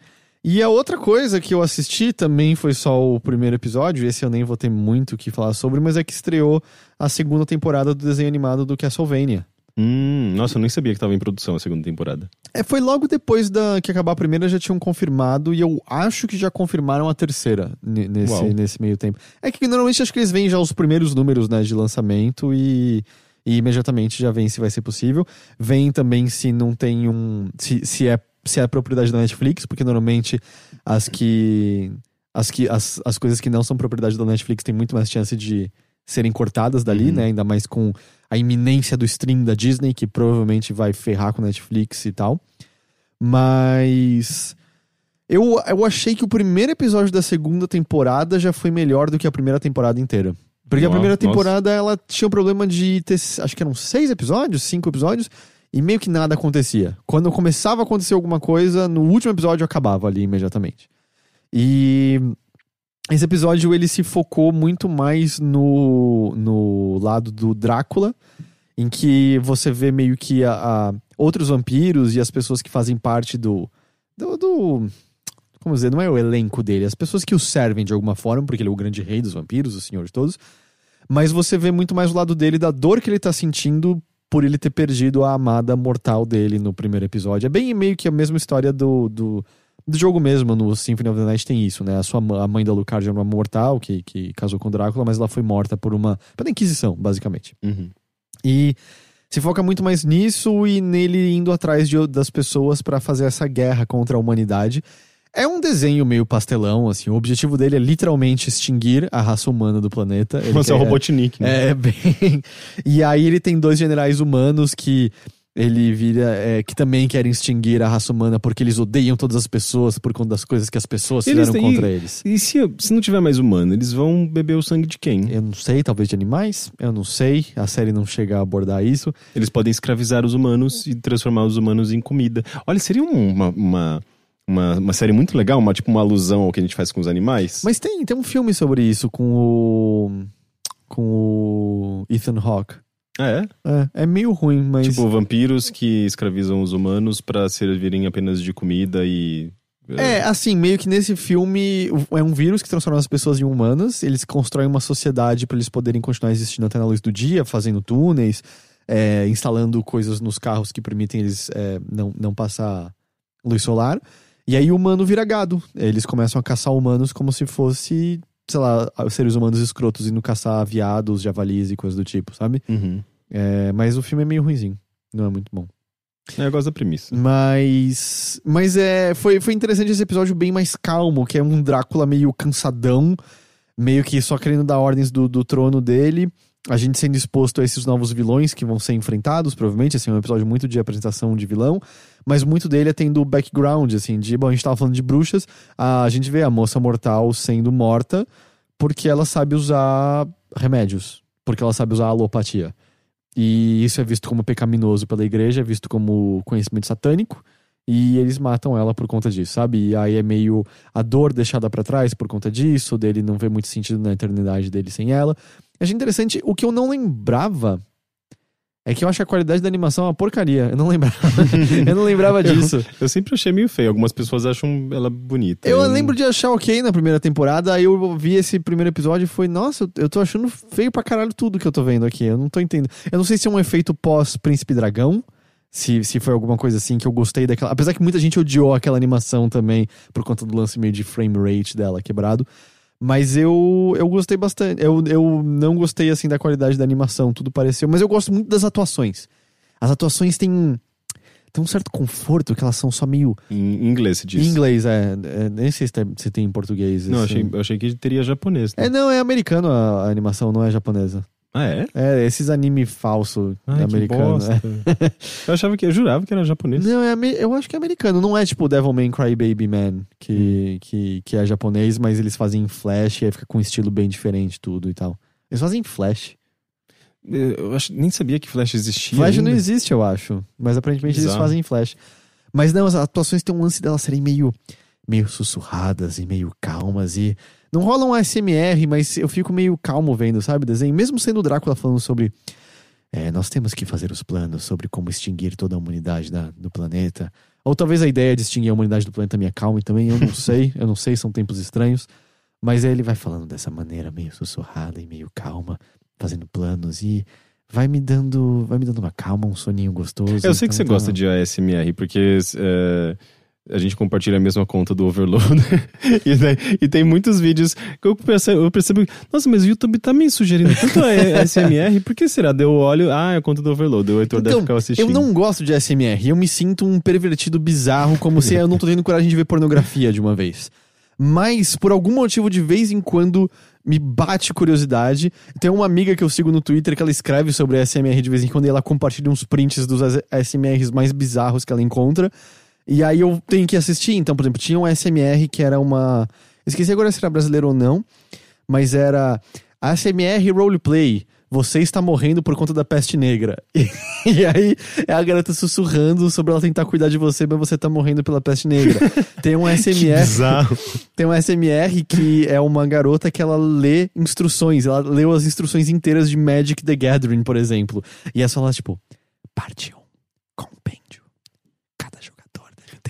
E a outra coisa que eu assisti também foi só o primeiro episódio, esse eu nem vou ter muito o que falar sobre, mas é que estreou a segunda temporada do desenho animado do Castlevania. Hum, nossa, eu nem sabia que tava em produção a segunda temporada. É, foi logo depois da que acabar a primeira, já tinham confirmado, e eu acho que já confirmaram a terceira ne- nesse, Uau. nesse meio tempo. É que normalmente acho que eles veem já os primeiros números né, de lançamento e, e imediatamente já vem se vai ser possível. Vem também se não tem um. Se, se, é, se é propriedade da Netflix, porque normalmente as que. As, que as, as coisas que não são propriedade da Netflix têm muito mais chance de serem cortadas dali, Uhum. né? Ainda mais com a iminência do stream da Disney, que provavelmente vai ferrar com Netflix e tal. Mas. Eu, eu achei que o primeiro episódio da segunda temporada já foi melhor do que a primeira temporada inteira. Porque a Uau, primeira nossa. temporada ela tinha o problema de ter. Acho que eram seis episódios, cinco episódios, e meio que nada acontecia. Quando começava a acontecer alguma coisa, no último episódio acabava ali imediatamente. E esse episódio ele se focou muito mais no, no lado do Drácula, em que você vê meio que a, a- outros vampiros e as pessoas que fazem parte do, do, do- Como dizer, não é o elenco dele, as pessoas que o servem de alguma forma, porque ele é o grande rei dos vampiros, o senhor de todos. Mas você vê muito mais o lado dele, da dor que ele tá sentindo por ele ter perdido a amada mortal dele no primeiro episódio. É bem meio que a mesma história do, do, do jogo mesmo, no Symphony of the Night tem isso, né? A, sua, a mãe da Lucaria era uma mortal que, que casou com Drácula, mas ela foi morta por uma. pela Inquisição, basicamente. Uhum. E se foca muito mais nisso e nele indo atrás de, das pessoas pra fazer essa guerra contra a humanidade. É um desenho meio pastelão, assim. O objetivo dele é literalmente extinguir a raça humana do planeta. Ele Você é o quer- Robotnik, né? é, bem. E aí ele tem dois generais humanos que ele vira. é, que também querem extinguir a raça humana porque eles odeiam todas as pessoas por conta das coisas que as pessoas Eles fizeram têm- contra eles. E se, se não tiver mais humano, eles vão beber o sangue de quem? Eu não sei, talvez de animais, eu não sei. A série não chega a abordar isso. Eles podem escravizar os humanos e transformar os humanos em comida. Olha, seria um- uma, uma, uma, uma série muito legal, uma, tipo uma alusão ao que a gente faz com os animais. Mas tem, tem um filme sobre isso com o. com o Ethan Hawke. Ah, é? É, é meio ruim, mas. Tipo, vampiros que escravizam os humanos pra servirem apenas de comida e. É, assim, meio que nesse filme é um vírus que transforma as pessoas em humanas. Eles constroem uma sociedade para eles poderem continuar existindo até na luz do dia, fazendo túneis, é, instalando coisas nos carros que permitem eles é, não, não passar luz solar. E aí o humano vira gado. Eles começam a caçar humanos como se fosse, sei lá, seres humanos escrotos indo caçar viados, javalis e coisas do tipo, sabe? Uhum. É, mas o filme é meio ruinzinho. Não é muito bom. É, eu gosto da premissa. Mas. Mas é. Foi, foi interessante esse episódio bem mais calmo, que é um Drácula meio cansadão, meio que só querendo dar ordens do, do trono dele. A gente sendo exposto a esses novos vilões que vão ser enfrentados, provavelmente. Assim, é um episódio muito de apresentação de vilão, mas muito dele é tendo background, assim, de. Bom, a gente tava falando de bruxas, a gente vê a moça mortal sendo morta porque ela sabe usar remédios, porque ela sabe usar alopatia. E isso é visto como pecaminoso pela igreja, é visto como conhecimento satânico. E eles matam ela por conta disso, sabe? E aí é meio a dor deixada pra trás por conta disso, dele não vê muito sentido na eternidade dele sem ela. Achei interessante, o que eu não lembrava é que eu acho que a qualidade da animação é uma porcaria. Eu não lembrava. eu não lembrava disso. Eu sempre achei meio feio. Algumas pessoas acham ela bonita. Eu lembro de achar ok na primeira temporada, aí eu vi esse primeiro episódio e foi, nossa, eu- eu tô achando feio pra caralho tudo que eu tô vendo aqui. Eu não tô entendendo. Eu não sei se é um efeito pós-Príncipe Dragão, se, se foi alguma coisa assim que eu gostei daquela. Apesar que muita gente odiou aquela animação também, por conta do lance meio de frame rate dela quebrado. Mas eu, eu gostei bastante. Eu, eu não gostei assim da qualidade da animação, tudo pareceu. Mas eu gosto muito das atuações. As atuações têm, têm um certo conforto, que elas são só meio. Em inglês se diz. Em inglês, é. é, Nem sei se tem, se tem em português. Não, assim. achei, eu achei que teria japonês. né? É, não, é americano a, a animação, não é japonesa. Ah, é? É, esses anime falso Ai, americano. é. eu achava que, eu jurava que era japonês. Não, é, eu acho que é americano. Não é tipo Devilman Crybaby Man, que, que, que é japonês, mas eles fazem em flash e aí fica com um estilo bem diferente tudo e tal. Eles fazem em flash. Eu acho- nem sabia que Flash existia. Flash ainda. não existe, eu acho. Mas aparentemente eles Bizarro. fazem em flash. Mas não, as atuações têm um lance delas serem meio, meio sussurradas e meio calmas e não rola um ASMR, mas eu fico meio calmo vendo, sabe, desenho, mesmo sendo o Drácula falando sobre é, nós temos que fazer os planos sobre como extinguir toda a humanidade da, do planeta. Ou talvez a ideia de extinguir a humanidade do planeta me acalme também, eu não sei, eu não sei, são tempos estranhos. Mas ele vai falando dessa maneira meio sussurrada e meio calma, fazendo planos e vai me dando, vai me dando uma calma, um soninho gostoso. Eu sei então, que você então, gosta de ASMR, porque é, a gente compartilha a mesma conta do Overload. e, né, e, tem muitos vídeos que eu percebo, eu percebo, nossa, mas o YouTube tá me sugerindo tanto a SMR, por que será? Deu olho, ah, é a conta do Overload, o Heitor então, deve ficar assistindo. Eu não gosto de SMR, eu me sinto um pervertido bizarro, como se eu não tô tendo coragem de ver pornografia de uma vez. Mas, por algum motivo, de vez em quando me bate curiosidade. Tem uma amiga que eu sigo no Twitter que ela escreve sobre SMR de vez em quando e ela compartilha uns prints dos SMRs mais bizarros que ela encontra. E aí eu tenho que assistir. Então, por exemplo, tinha um SMR que era uma. Esqueci agora se era brasileiro ou não, mas era ASMR Roleplay. Você está morrendo por conta da peste negra. E, e, aí é a garota sussurrando sobre ela tentar cuidar de você, mas você está morrendo pela peste negra. Tem um SMR. tem um SMR que é uma garota que ela lê instruções. Ela leu as instruções inteiras de Magic the Gathering, por exemplo. E é só lá, tipo, parte 1, compêndio.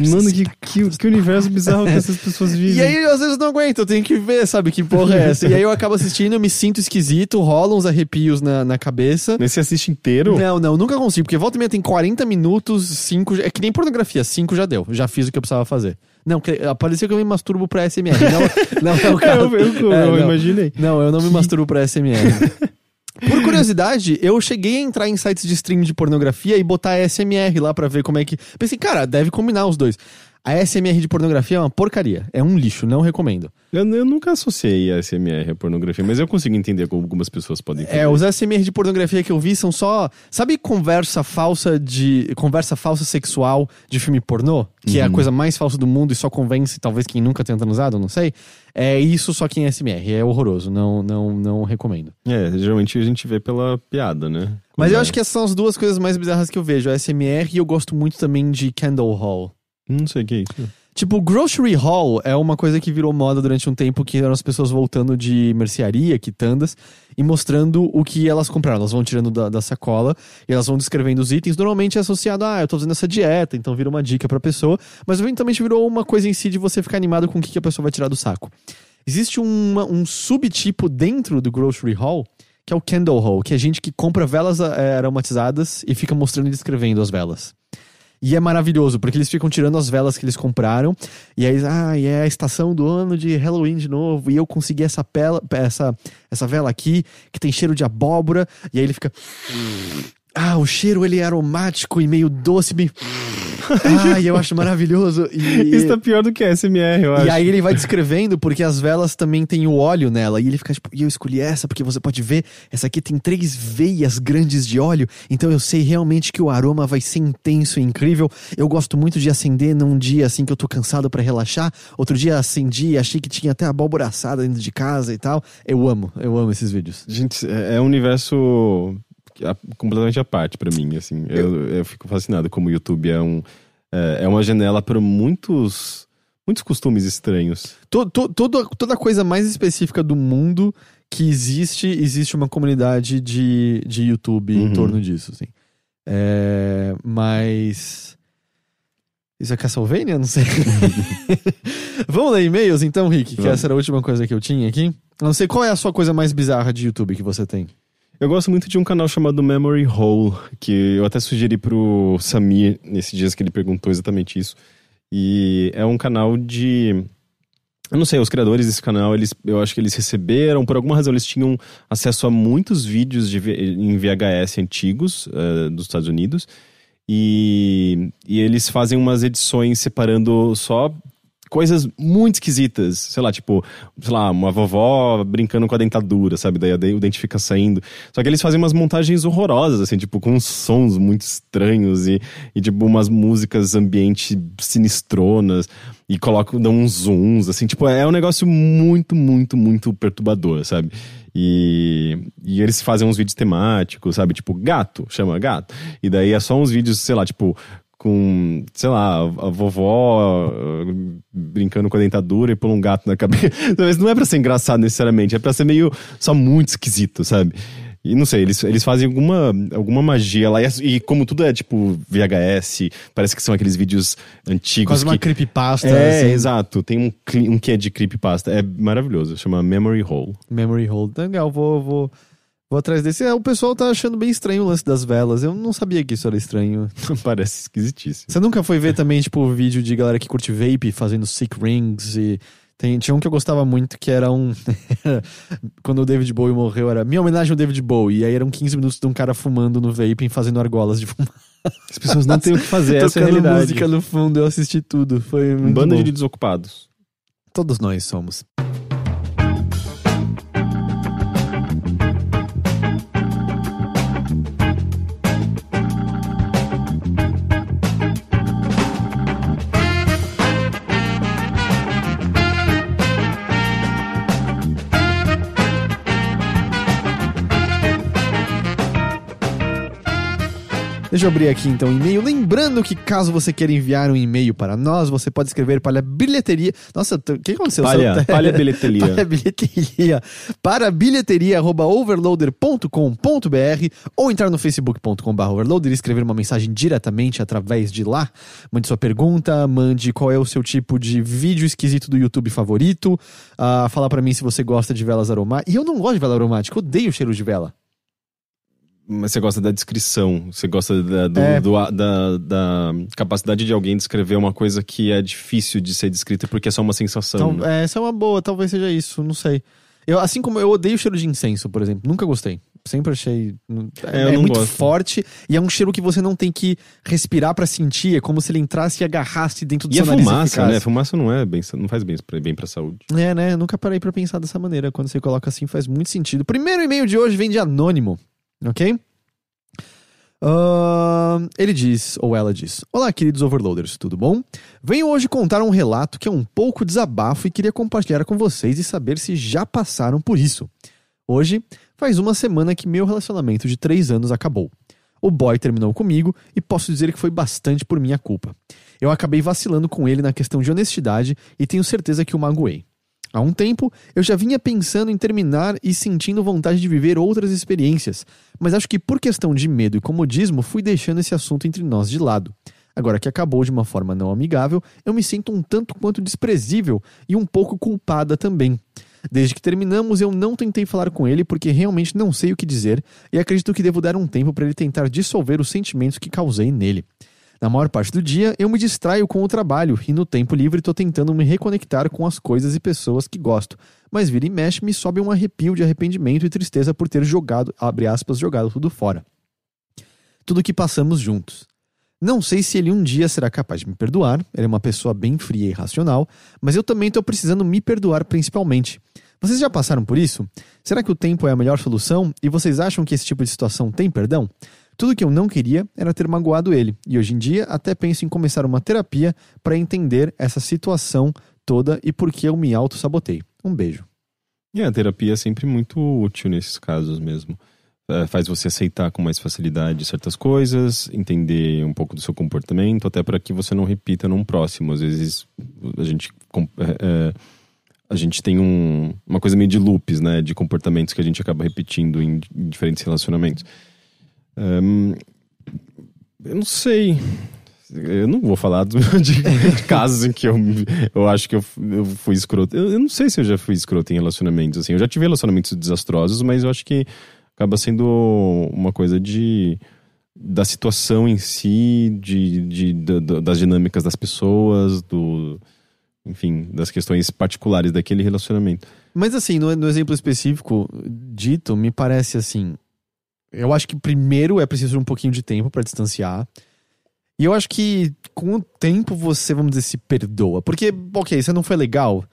Mano, que, que, que, universo bizarro que essas pessoas vivem. E aí, às vezes, eu não aguento, eu tenho que ver, sabe, que porra é essa. e aí eu acabo assistindo, eu me sinto esquisito, rolam uns arrepios na, na cabeça. Mas você assiste inteiro? Não, não, nunca consigo, porque volta e meia tem 40 minutos, 5. É que nem pornografia, 5 já deu. Já fiz o que eu precisava fazer. Não, parecia que eu me masturbo pra SMR. Não, não é o caso. eu, eu, eu, é, eu imaginei. Não, eu não me masturbo pra SMR. Por curiosidade, eu cheguei a entrar em sites de stream de pornografia e botar SMR lá para ver como é que. Pensei, cara, deve combinar os dois. A SMR de pornografia é uma porcaria. É um lixo, não recomendo. Eu, eu nunca associei a SMR à pornografia, mas eu consigo entender como algumas pessoas podem entender. É, os SMR de pornografia que eu vi são só. Sabe conversa falsa de. Conversa falsa sexual de filme pornô? Que uhum. é a uhum. coisa mais falsa do mundo e só convence talvez quem nunca tenha transado, não sei. É isso só que em SMR. É horroroso. Não, não, não recomendo. É, geralmente a gente vê pela piada, né? Quando mas eu é. acho que essas são as duas coisas mais bizarras que eu vejo. A SMR e eu gosto muito também de Candle Hall. Não sei o que é isso. Tipo, grocery haul é uma coisa que virou moda durante um tempo, que eram as pessoas voltando de mercearia, quitandas, e mostrando o que elas compraram. Elas vão tirando da, da sacola e elas vão descrevendo os itens. Normalmente é associado a, ah, eu tô fazendo essa dieta, então vira uma dica pra pessoa. Mas eventualmente virou uma coisa em si de você ficar animado com o que, a pessoa vai tirar do saco. Existe uma, um subtipo dentro do grocery haul, que é o candle haul, que é gente que compra velas é, aromatizadas e fica mostrando e descrevendo as velas. E é maravilhoso, porque eles ficam tirando as velas que eles compraram. E aí, ah, e é a estação do ano de Halloween de novo. E eu consegui essa, pela, essa, essa vela aqui, que tem cheiro de abóbora. E aí ele fica. Ah, o cheiro ele é aromático e meio doce, meio. Ai, eu acho maravilhoso. E... Isso tá pior do que SMR, eu acho. E aí ele vai descrevendo, porque as velas também tem o óleo nela. E ele fica tipo, e eu escolhi essa, porque você pode ver, essa aqui tem três veias grandes de óleo. Então eu sei realmente que o aroma vai ser intenso e incrível. Eu gosto muito de acender num dia assim que eu tô cansado para relaxar. Outro dia acendi e achei que tinha até abóbora assada dentro de casa e tal. Eu amo, eu amo esses vídeos. Gente, é, é um universo completamente à parte para mim, assim. Eu, eu fico fascinado como o YouTube é um é, é uma janela para muitos muitos costumes estranhos. Todo, todo, toda coisa mais específica do mundo que existe, existe uma comunidade de, de YouTube uhum. em torno disso, assim. É, mas... Isso é Castlevania? Não sei. Vamos ler e-mails então, Rick? Que Vamos. essa era a última coisa que eu tinha aqui. Não sei qual é a sua coisa mais bizarra de YouTube que você tem. Eu gosto muito de um canal chamado Memory Hole, que eu até sugeri pro Samir nesses dias que ele perguntou exatamente isso. E é um canal de. Eu não sei, os criadores desse canal, eles, eu acho que eles receberam, por alguma razão, eles tinham acesso a muitos vídeos de, em VHS antigos uh, dos Estados Unidos. E, e eles fazem umas edições separando só coisas muito esquisitas. Sei lá, tipo, sei lá, uma vovó brincando com a dentadura, sabe? Daí o dente fica saindo. Só que eles fazem umas montagens horrorosas, assim, tipo, com sons muito estranhos e, e tipo, umas músicas ambiente sinistronas e colocam, dão uns zooms, assim, tipo, é um negócio muito, muito, muito perturbador, sabe? E, e eles fazem uns vídeos temáticos, sabe? Tipo, gato, chama gato. E daí é só uns vídeos, sei lá, tipo, com, sei lá, a vovó uh, brincando com a dentadura e pula um gato na cabeça. Mas não é pra ser engraçado necessariamente, é pra ser meio só muito esquisito, sabe? E não sei, eles, eles fazem alguma, alguma magia lá. E, e como tudo é tipo VHS, parece que são aqueles vídeos antigos. Quase que... uma creepypasta. É, assim. exato. Tem um, um que é de creepypasta. É maravilhoso. Chama Memory Hole. Memory Hold. Legal, vou, vou, vou atrás desse. É, o pessoal tá achando bem estranho o lance das velas. Eu não sabia que isso era estranho. Parece esquisitíssimo. Você nunca foi ver também, tipo, vídeo de galera que curte vape fazendo sick rings e. Tem, tinha um que eu gostava muito que era um. Quando o David Bowie morreu, era minha homenagem ao David Bowie. E aí eram 15 minutos de um cara fumando no vaping, fazendo argolas de fumaça. As pessoas não têm o que fazer, essa é a realidade. música no fundo, eu assisti tudo. Foi Um bando bom. de desocupados. Todos nós somos. Deixa eu abrir aqui então o e-mail. Lembrando que caso você queira enviar um e-mail para nós, você pode escrever para a bilheteria. Nossa, o que aconteceu? Palha, palha bilheteria. para bilheteria. Para bilheteria@overloader.com.br ou entrar no facebook.com/overloader e escrever uma mensagem diretamente através de lá. Mande sua pergunta, mande qual é o seu tipo de vídeo esquisito do YouTube favorito. ah, fala para mim se você gosta de velas aromáticas. E eu não gosto de vela aromática, eu odeio o cheiro de vela. Mas você gosta da descrição, você gosta da, do- É. do- da, da capacidade de alguém descrever uma coisa que é difícil de ser descrita porque é só uma sensação. Então, é, essa é uma boa, talvez seja isso, não sei. Eu, assim como eu odeio o cheiro de incenso, por exemplo. Nunca gostei. Sempre achei. É, É, é muito gosto. forte e é um cheiro que você não tem que respirar pra sentir. É como se ele entrasse e agarrasse dentro do E seu a nariz fumaça, eficaz. né? Fumaça não é bem, não faz bem pra, bem pra saúde. É, né? Eu nunca parei pra pensar dessa maneira. Quando você coloca assim, faz muito sentido. Primeiro e-mail de hoje vem de anônimo, ok? Ahn, ele diz, ou ela diz: Olá, queridos overloaders, tudo bom? Venho hoje contar um relato que é um pouco desabafo e queria compartilhar com vocês e saber se já passaram por isso. Hoje, faz uma semana que meu relacionamento de três anos acabou. O boy terminou comigo e posso dizer que foi bastante por minha culpa. Eu acabei vacilando com ele na questão de honestidade e tenho certeza que o magoei. Há um tempo, eu já vinha pensando em terminar e sentindo vontade de viver outras experiências, mas acho que por questão de medo e comodismo fui deixando esse assunto entre nós de lado. Agora que acabou de uma forma não amigável, eu me sinto um tanto quanto desprezível e um pouco culpada também. Desde que terminamos, eu não tentei falar com ele porque realmente não sei o que dizer e acredito que devo dar um tempo para ele tentar dissolver os sentimentos que causei nele. Na maior parte do dia, eu me distraio com o trabalho e no tempo livre tô tentando me reconectar com as coisas e pessoas que gosto. Mas vira e mexe me sobe um arrepio de arrependimento e tristeza por ter jogado, abre aspas, jogado tudo fora. Tudo que passamos juntos. Não sei se ele um dia será capaz de me perdoar, ele é uma pessoa bem fria e racional, mas eu também tô precisando me perdoar principalmente. Vocês já passaram por isso? Será que o tempo é a melhor solução e vocês acham que esse tipo de situação tem perdão? Tudo que eu não queria era ter magoado ele, e hoje em dia até penso em começar uma terapia para entender essa situação toda e por que eu me auto-sabotei. Um beijo. E a terapia é sempre muito útil nesses casos mesmo. É, faz você aceitar com mais facilidade certas coisas, entender um pouco do seu comportamento, até para que você não repita num próximo. Às vezes a gente, é, é, a gente tem um- uma coisa meio de loops, né? De comportamentos que a gente acaba repetindo em diferentes relacionamentos. Hum, eu não sei. Eu não vou falar de, de casos em que eu, eu acho que eu, eu fui escroto. Eu, eu não sei se eu já fui escroto em relacionamentos. Assim. Eu já tive relacionamentos desastrosos, mas eu acho que acaba sendo uma coisa de da situação em si, de, de, da- das dinâmicas das pessoas, do enfim, das questões particulares daquele relacionamento. Mas assim, no, no exemplo específico dito, me parece assim. Eu acho que primeiro é preciso um pouquinho de tempo para distanciar. E eu acho que com o tempo você, vamos dizer, se perdoa. Porque, ok, você não foi legal,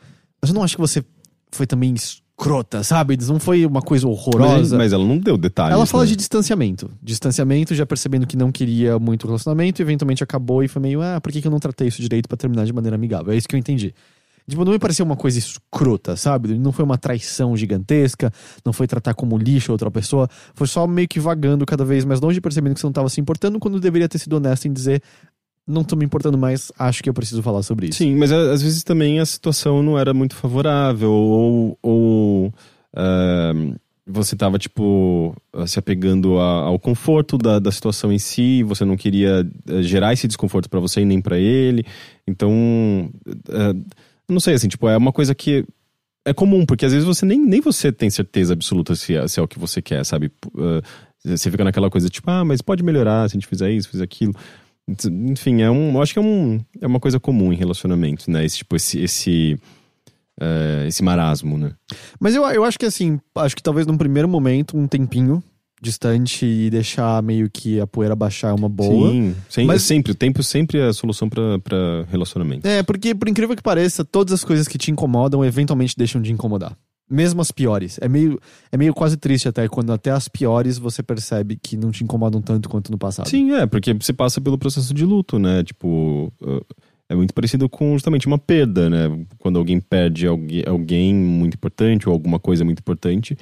mas eu não acho que você foi também escrota, sabe? Não foi uma coisa Mas, horrorosa. mas ela não deu detalhes. Ela fala né? de distanciamento. Distanciamento, já percebendo que não queria muito o relacionamento, e eventualmente acabou e foi meio, ah, por que que eu não tratei isso direito pra terminar de maneira amigável? É isso que eu entendi. Tipo, não me pareceu uma coisa escrota, sabe? Não foi uma traição gigantesca, não foi tratar como lixo outra pessoa, foi só meio que vagando cada vez mais longe, percebendo que você não tava se importando, quando deveria ter sido honesto em dizer, não tô me importando mais, acho que eu preciso falar sobre isso. Sim, mas às vezes também a situação não era muito favorável, ou, ou ah, você tava, tipo, se apegando a- ao conforto da, da situação em si, você não queria eh, gerar esse desconforto pra você e nem pra ele. Então, eu não sei, assim, tipo, é uma coisa que é comum, porque às vezes você nem, nem você tem certeza absoluta se é, se é o que você quer, sabe? Ah, você fica naquela coisa, tipo, ah, mas pode melhorar se a gente fizer isso, fizer aquilo. Enfim, é um, eu acho que é, um, é uma coisa comum em relacionamento, né? Esse, tipo, esse, esse, eh, esse marasmo, né? Mas eu, eu acho que assim, acho que talvez num primeiro momento, um tempinho distante e deixar meio que a poeira baixar é uma boa. Sim, sem- Mas- sempre, o tempo sempre é a solução pra relacionamento. É, porque por incrível que pareça, todas as coisas que te incomodam eventualmente deixam de incomodar. Mesmo as piores. É meio, é meio quase triste até quando até as piores você percebe que não te incomodam tanto quanto no passado. Sim, é, porque você passa pelo processo de luto, né? Tipo, uh, é muito parecido com justamente uma perda, né? Quando alguém perde alguém muito importante ou alguma coisa muito importante,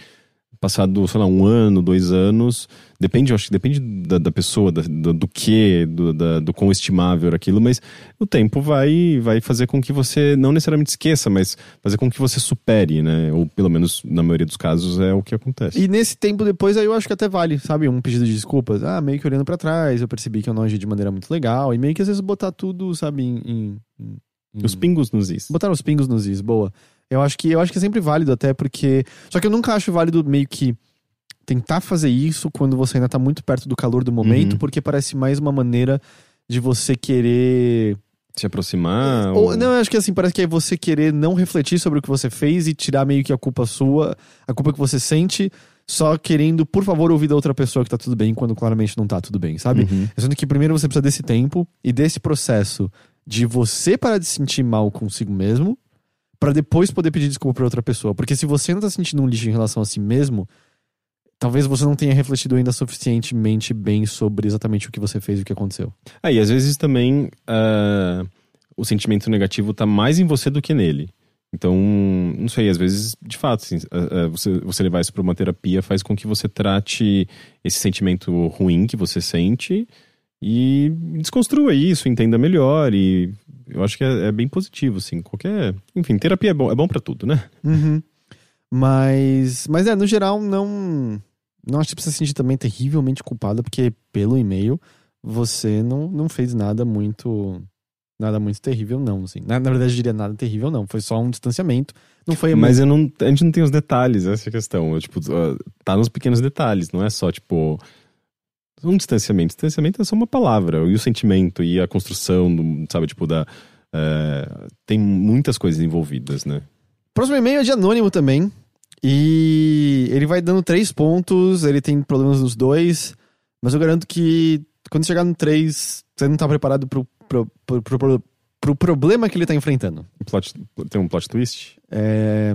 passado, sei lá, um ano, dois anos, depende, eu acho que depende da, da pessoa, da- do, do que, do, da- do quão estimável era aquilo, mas o tempo vai, vai fazer com que você não necessariamente esqueça, mas fazer com que você supere, né? Ou pelo menos na maioria dos casos é o que acontece. E nesse tempo depois, aí eu acho que até vale, sabe? Um pedido de desculpas. Ah, meio que olhando pra trás, eu percebi que eu não agi de maneira muito legal. E meio que às vezes botar tudo, sabe, em- em- em- Os pingos nos is. Botar os pingos nos is, boa. Eu acho que eu acho que é sempre válido até porque, só que eu nunca acho válido meio que tentar fazer isso quando você ainda tá muito perto do calor do momento, Uhum. porque parece mais uma maneira de você querer Se aproximar. ou, não, eu acho que assim, parece que é você querer não refletir sobre o que você fez e tirar meio que a culpa sua, a culpa que você sente, só querendo, por favor, ouvir da outra pessoa que tá tudo bem, quando claramente não tá tudo bem, sabe? Uhum. Sendo que primeiro você precisa desse tempo e desse processo de você parar de se sentir mal consigo mesmo, pra depois poder pedir desculpa pra outra pessoa. Porque se você não tá sentindo um lixo em relação a si mesmo, talvez você não tenha refletido ainda suficientemente bem sobre exatamente o que você fez e o que aconteceu. Ah, e às vezes também ah, o sentimento negativo tá mais em você do que nele. Então, não sei, às vezes, de fato, assim, ah, você, você levar isso pra uma terapia faz com que você trate esse sentimento ruim que você sente e desconstrua isso, entenda melhor e eu acho que é, é bem positivo, assim, qualquer... Enfim, terapia é bom, é bom para tudo, né? Uhum. Mas, mas é, no geral, não. Não acho que você se sentir também terrivelmente culpada, porque pelo e-mail você não, não fez nada muito. Nada muito terrível, não. Assim. Na, na verdade, eu diria nada terrível, não. Foi só um distanciamento. Não foi Mas eu não, a gente não tem os detalhes, essa é a questão. Eu, tipo, ah, tá nos pequenos detalhes, não é só, tipo, um distanciamento. Distanciamento é só uma palavra, e o sentimento, e a construção, do, sabe, tipo, da. é, tem muitas coisas envolvidas, né? Próximo e-mail é de anônimo também. E ele vai dando três pontos, ele tem problemas nos dois, mas eu garanto que quando chegar no três, você não tá preparado pro, pro, pro, pro, pro, pro problema que ele tá enfrentando. Plot- tem um plot twist? É,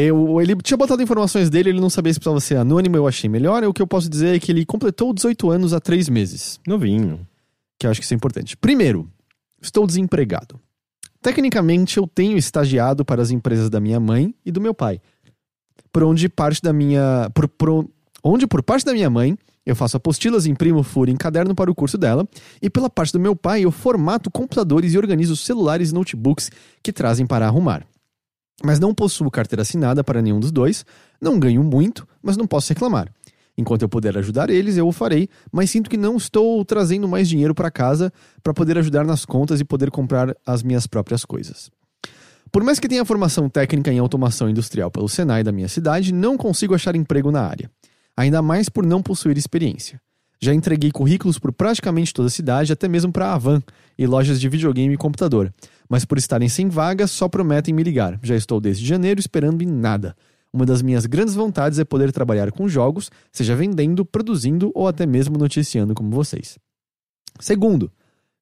eu, ele tinha botado informações dele, ele não sabia se precisava ser anônimo, eu achei melhor. E o que eu posso dizer é que ele completou 18 anos há três meses, Novinho. que eu acho que isso é importante. Primeiro, estou desempregado. Tecnicamente, eu tenho estagiado para as empresas da minha mãe e do meu pai. Por onde parte da minha. Por, por- onde, por parte da minha mãe, eu faço apostilas, imprimo, furo em caderno para o curso dela, e pela parte do meu pai, eu formato computadores e organizo celulares e notebooks que trazem para arrumar. Mas não possuo carteira assinada para nenhum dos dois, não ganho muito, mas não posso reclamar. Enquanto eu puder ajudar eles, eu o farei, mas sinto que não estou trazendo mais dinheiro para casa para poder ajudar nas contas e poder comprar as minhas próprias coisas. Por mais que tenha formação técnica em automação industrial pelo Senai da minha cidade, não consigo achar emprego na área. Ainda mais por não possuir experiência. Já entreguei currículos por praticamente toda a cidade, até mesmo para a Avan e lojas de videogame e computador. Mas por estarem sem vagas, só prometem me ligar. Já estou desde janeiro esperando em nada. Uma das minhas grandes vontades é poder trabalhar com jogos, seja vendendo, produzindo ou até mesmo noticiando como vocês. Segundo,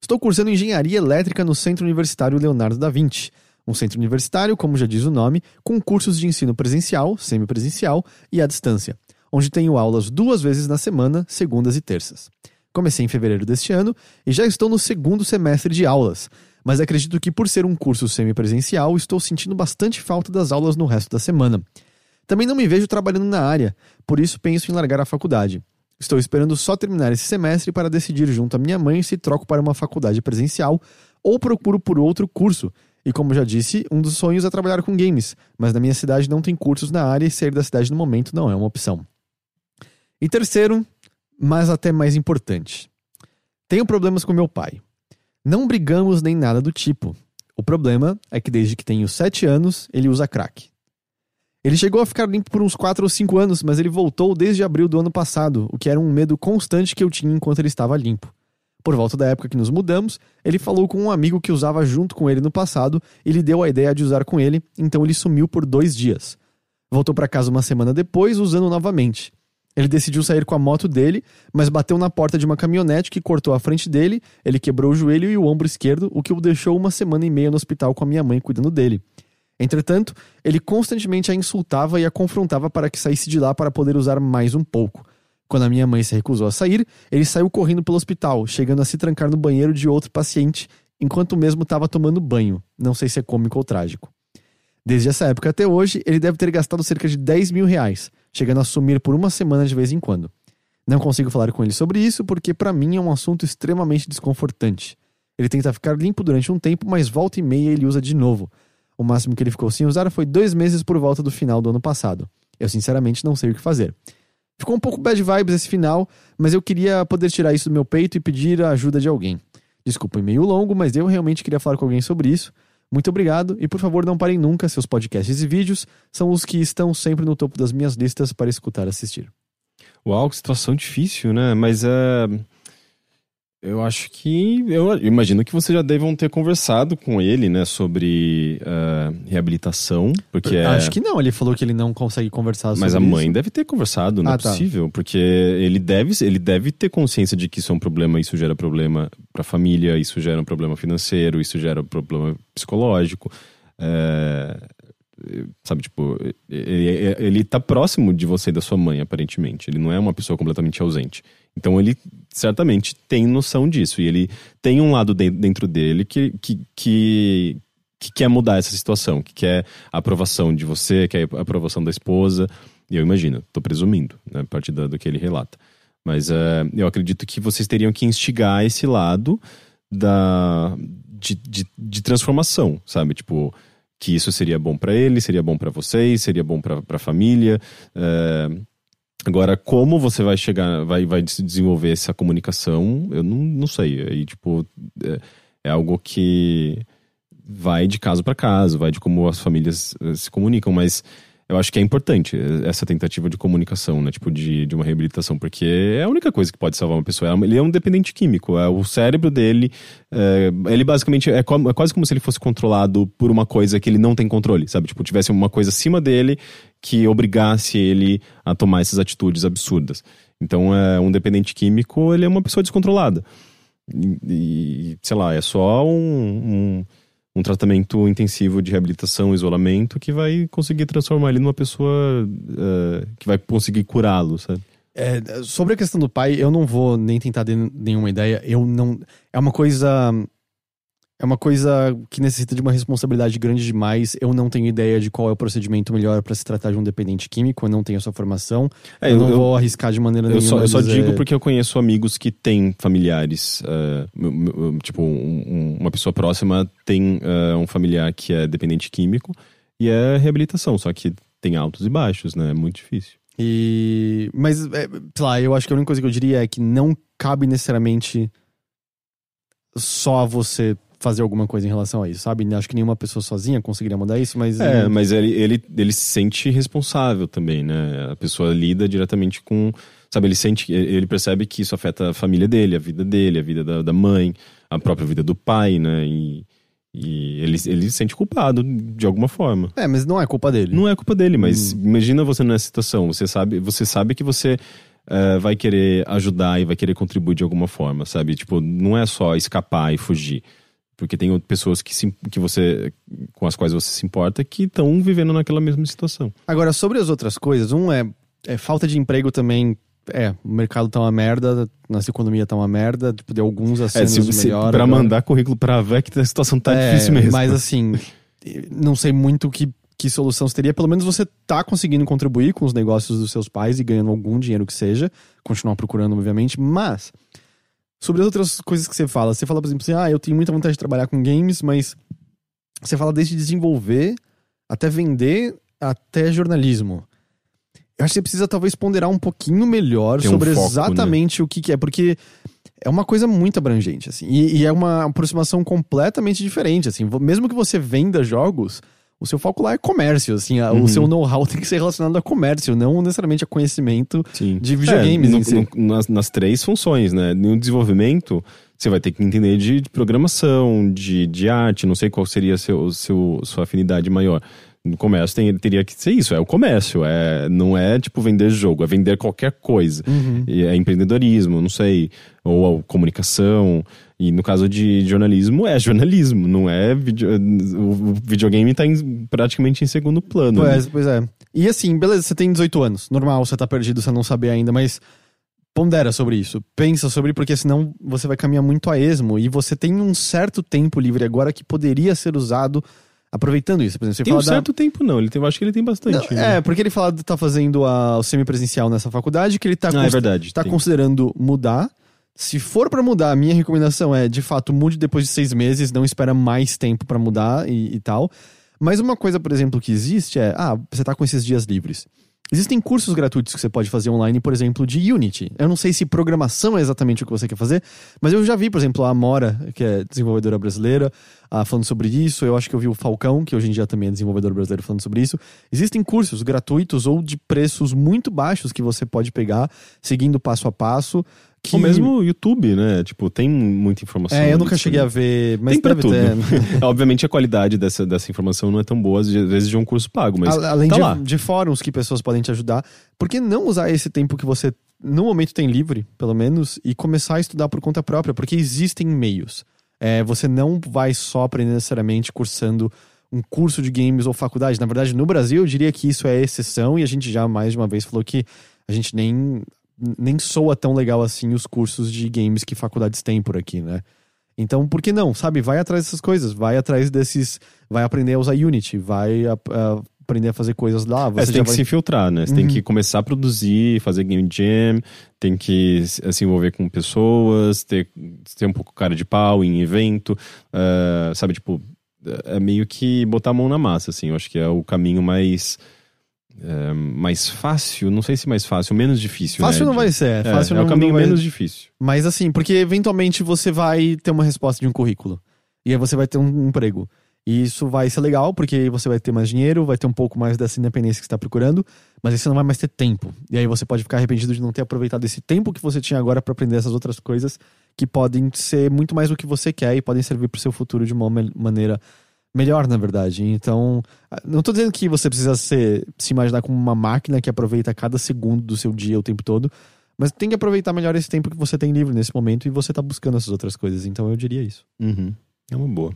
estou cursando engenharia elétrica no Centro Universitário Leonardo da Vinci. Um centro universitário, como já diz o nome, com cursos de ensino presencial, semipresencial e à distância, onde tenho aulas duas vezes na semana, segundas e terças. Comecei em fevereiro deste ano e já estou no segundo semestre de aulas, mas acredito que por ser um curso semipresencial, estou sentindo bastante falta das aulas no resto da semana. Também não me vejo trabalhando na área, por isso penso em largar a faculdade. Estou esperando só terminar esse semestre para decidir junto à minha mãe se troco para uma faculdade presencial ou procuro por outro curso. E como já disse, um dos sonhos é trabalhar com games, mas na minha cidade não tem cursos na área e sair da cidade no momento não é uma opção. E terceiro, mas até mais importante. Tenho problemas com meu pai. Não brigamos nem nada do tipo. O problema é que desde que tenho 7 anos, ele usa crack. Ele chegou a ficar limpo por uns 4 ou 5 anos, mas ele voltou desde abril do ano passado, o que era um medo constante que eu tinha enquanto ele estava limpo. Por volta da época que nos mudamos, ele falou com um amigo que usava junto com ele no passado e lhe deu a ideia de usar com ele, então ele sumiu por dois dias. Voltou para casa uma semana depois, usando novamente. Ele decidiu sair com a moto dele, mas bateu na porta de uma caminhonete que cortou a frente dele, ele quebrou o joelho e o ombro esquerdo, o que o deixou uma semana e meia no hospital com a minha mãe cuidando dele. Entretanto, ele constantemente a insultava e a confrontava para que saísse de lá para poder usar mais um pouco. Quando a minha mãe se recusou a sair, ele saiu correndo pelo hospital, chegando a se trancar no banheiro de outro paciente, enquanto o mesmo estava tomando banho. Não sei se é cômico ou trágico. Desde essa época até hoje, ele deve ter gastado cerca de 10 mil reais, chegando a sumir por uma semana de vez em quando. Não consigo falar com ele sobre isso porque, para mim, é um assunto extremamente desconfortante. Ele tenta ficar limpo durante um tempo, mas volta e meia ele usa de novo, o máximo que ele ficou sem usar foi dois meses por volta do final do ano passado. Eu sinceramente não sei o que fazer. Ficou um pouco bad vibes esse final, mas eu queria poder tirar isso do meu peito e pedir a ajuda de alguém. Desculpa, meio longo, mas eu realmente queria falar com alguém sobre isso. Muito obrigado e por favor não parem nunca, seus podcasts e vídeos são os que estão sempre no topo das minhas listas para escutar e assistir. Uau, que situação difícil, né? Mas é. Uh eu acho que. Eu imagino que vocês já devam ter conversado com ele, né, sobre uh, reabilitação. Porque Acho é... que não, ele falou que ele não consegue conversar sobre Mas a mãe isso. deve ter conversado, não é ah, é possível. Tá. Porque ele deve, ele deve ter consciência de que isso é um problema, isso gera problema para a família, isso gera um problema financeiro, isso gera um problema psicológico. É, sabe, tipo, ele, ele tá próximo de você e da sua mãe, aparentemente. Ele não é uma pessoa completamente ausente. Então ele certamente tem noção disso. E ele tem um lado dentro dele que, que, que, que quer mudar essa situação, que quer a aprovação de você, quer a aprovação da esposa. E eu imagino, tô presumindo, né, a partir do, do que ele relata. Mas uh, eu acredito que vocês teriam que instigar esse lado da, de, de, de transformação, sabe? Tipo, que isso seria bom para ele, seria bom para vocês, seria bom para a família. Uh, agora, como você vai chegar, vai, vai desenvolver essa comunicação, eu não, não sei. Aí, tipo, é, é algo que vai de caso para caso, vai de como as famílias eh, se comunicam, mas eu acho que é importante essa tentativa de comunicação, né? Tipo, de, de uma reabilitação, porque é a única coisa que pode salvar uma pessoa. É ele é um dependente químico, é o cérebro dele. É, ele basicamente é, é, quase como se ele fosse controlado por uma coisa que ele não tem controle, sabe? Tipo, tivesse uma coisa acima dele que obrigasse ele a tomar essas atitudes absurdas. Então, é um dependente químico, ele é uma pessoa descontrolada. E, e sei lá, é só um, um um tratamento intensivo de reabilitação, isolamento, que vai conseguir transformar ele numa pessoa uh, que vai conseguir curá-lo, sabe? É, sobre a questão do pai, eu não vou nem tentar dar nenhuma ideia. Eu não. É uma coisa é uma coisa que necessita de uma responsabilidade grande demais. Eu não tenho ideia de qual é o procedimento melhor para se tratar de um dependente químico. Eu não tenho essa formação. É, eu, eu, não vou arriscar de maneira eu nenhuma. Só, eu só digo porque eu conheço amigos que têm familiares. Uh, tipo, um, uma pessoa próxima tem uh, um familiar que é dependente químico e é reabilitação. Só que tem altos e baixos, né? É muito difícil. E. Mas, é, sei lá, eu acho que a única coisa que eu diria é que não cabe necessariamente só a você fazer alguma coisa em relação a isso, sabe? Acho que nenhuma pessoa sozinha conseguiria mudar isso, mas. É, mas ele, ele, ele se sente responsável também, né? A pessoa lida diretamente com. Sabe, ele sente, ele percebe que isso afeta a família dele, a vida dele, a vida da, da mãe, a própria vida do pai, né? E, e ele, ele se sente culpado de alguma forma. É, mas não é culpa dele. Não é culpa dele, mas hum. imagina você nessa situação. Você sabe, você sabe que você uh, vai querer ajudar e vai querer contribuir de alguma forma, sabe? Tipo, não é só escapar e fugir porque tem pessoas que, se, que você com as quais você se importa que estão vivendo naquela mesma situação. Agora, sobre as outras coisas, um é, é, falta de emprego também. É, o mercado tá uma merda, nossa economia tá uma merda, tipo, de alguns acenos é, se, se, Pra mandar currículo pra VEC, a situação tá é, difícil mesmo. Mas assim, não sei muito que que solução teria. Pelo menos você tá conseguindo contribuir com os negócios dos seus pais e ganhando algum dinheiro que seja. Continuar procurando, obviamente. Mas, sobre as outras coisas que você fala. Você fala, por exemplo, assim, ah, eu tenho muita vontade de trabalhar com games, mas você fala desde desenvolver até vender até jornalismo. Eu acho que você precisa talvez ponderar um pouquinho melhor Tem um sobre foco, né? exatamente o que, que é, porque é uma coisa muito abrangente, assim, e, e é uma aproximação completamente diferente, assim, mesmo que você venda jogos, o seu foco lá é comércio, assim, a- Uhum. o seu know-how tem que ser relacionado a comércio, não necessariamente a conhecimento Sim. de videogames É, no- si. no- nas, nas três funções, né? No desenvolvimento, você vai ter que entender de, de programação, de, de arte, não sei qual seria seu, seu, sua afinidade maior. No comércio tem, teria que ser isso, é o comércio, é, não é tipo vender jogo, é vender qualquer coisa. Uhum. É empreendedorismo, não sei, ou a comunicação. E no caso de jornalismo, é jornalismo, não é. Video, o videogame tá em- praticamente em segundo plano. né? Pois, pois é. E assim, beleza, você tem 18 anos. Normal, você tá perdido, você não saber ainda, mas pondera sobre isso. Pensa sobre, porque senão você vai caminhar muito a esmo. E você tem um certo tempo livre agora que poderia ser usado aproveitando isso. Por exemplo, você Tem um fala da- certo tempo, não. Ele tem, eu acho que ele tem bastante. Não, né? É, porque ele fala de tá fazendo a- o semipresencial nessa faculdade, que ele tá, Ah, é verdade. tá tem. considerando mudar. Se for pra mudar, a minha recomendação é, de fato, mude depois de seis meses, não espera mais tempo pra mudar e, e tal. Mas uma coisa, por exemplo, que existe é, ah, você tá com esses dias livres. Existem cursos gratuitos que você pode fazer online, por exemplo, de Unity. Eu não sei se programação é exatamente o que você quer fazer, mas eu já vi, por exemplo, a Amora, que é desenvolvedora brasileira, ah, falando sobre isso. Eu acho que eu vi o Falcão, que hoje em dia também é desenvolvedor brasileiro, falando sobre isso. Existem cursos gratuitos ou de preços muito baixos que você pode pegar, seguindo passo a passo. Que... Ou mesmo o YouTube, né? Tipo, tem muita informação. É, eu nunca cheguei né? a ver, mas Tem pra tudo. ter. Obviamente a qualidade dessa, dessa informação não é tão boa, às vezes de um curso pago, mas A- Além tá de, lá. de fóruns que pessoas podem te ajudar, por que não usar esse tempo que você, no momento, tem livre, pelo menos, e começar a estudar por conta própria? Porque existem meios. É, você não vai só aprender necessariamente cursando um curso de games ou faculdade. Na verdade, no Brasil, eu diria que isso é exceção, e a gente já mais de uma vez falou que a gente nem, nem soa tão legal assim os cursos de games que faculdades têm por aqui, né? Então, por que não? Sabe, vai atrás dessas coisas, vai atrás desses. Vai aprender a usar Unity, vai a- a- aprender a fazer coisas lá. Você É, você já tem que vai... se infiltrar, né? Você Uhum. tem que começar a produzir, fazer game jam, tem que se envolver com pessoas, ter, ter um pouco cara de pau em evento, ah, sabe? Tipo, é meio que botar a mão na massa, assim. Eu acho que é o caminho mais. É, mais fácil, não sei se mais fácil, menos difícil. Fácil né? não vai ser, É, fácil é não, o caminho vai... menos difícil. Mas assim, porque eventualmente você vai ter uma resposta de um currículo. E aí você vai ter um emprego. E isso vai ser legal, porque você vai ter mais dinheiro, vai ter um pouco mais dessa independência que você está procurando, mas aí você não vai mais ter tempo. E aí você pode ficar arrependido de não ter aproveitado esse tempo que você tinha agora para aprender essas outras coisas que podem ser muito mais do que você quer e podem servir para o seu futuro de uma maneira melhor, na verdade. Então, ah, não tô dizendo que você precisa ser, se imaginar como uma máquina que aproveita cada segundo do seu dia o tempo todo, mas tem que aproveitar melhor esse tempo que você tem livre nesse momento e você tá buscando essas outras coisas. Então eu diria isso. É uma boa.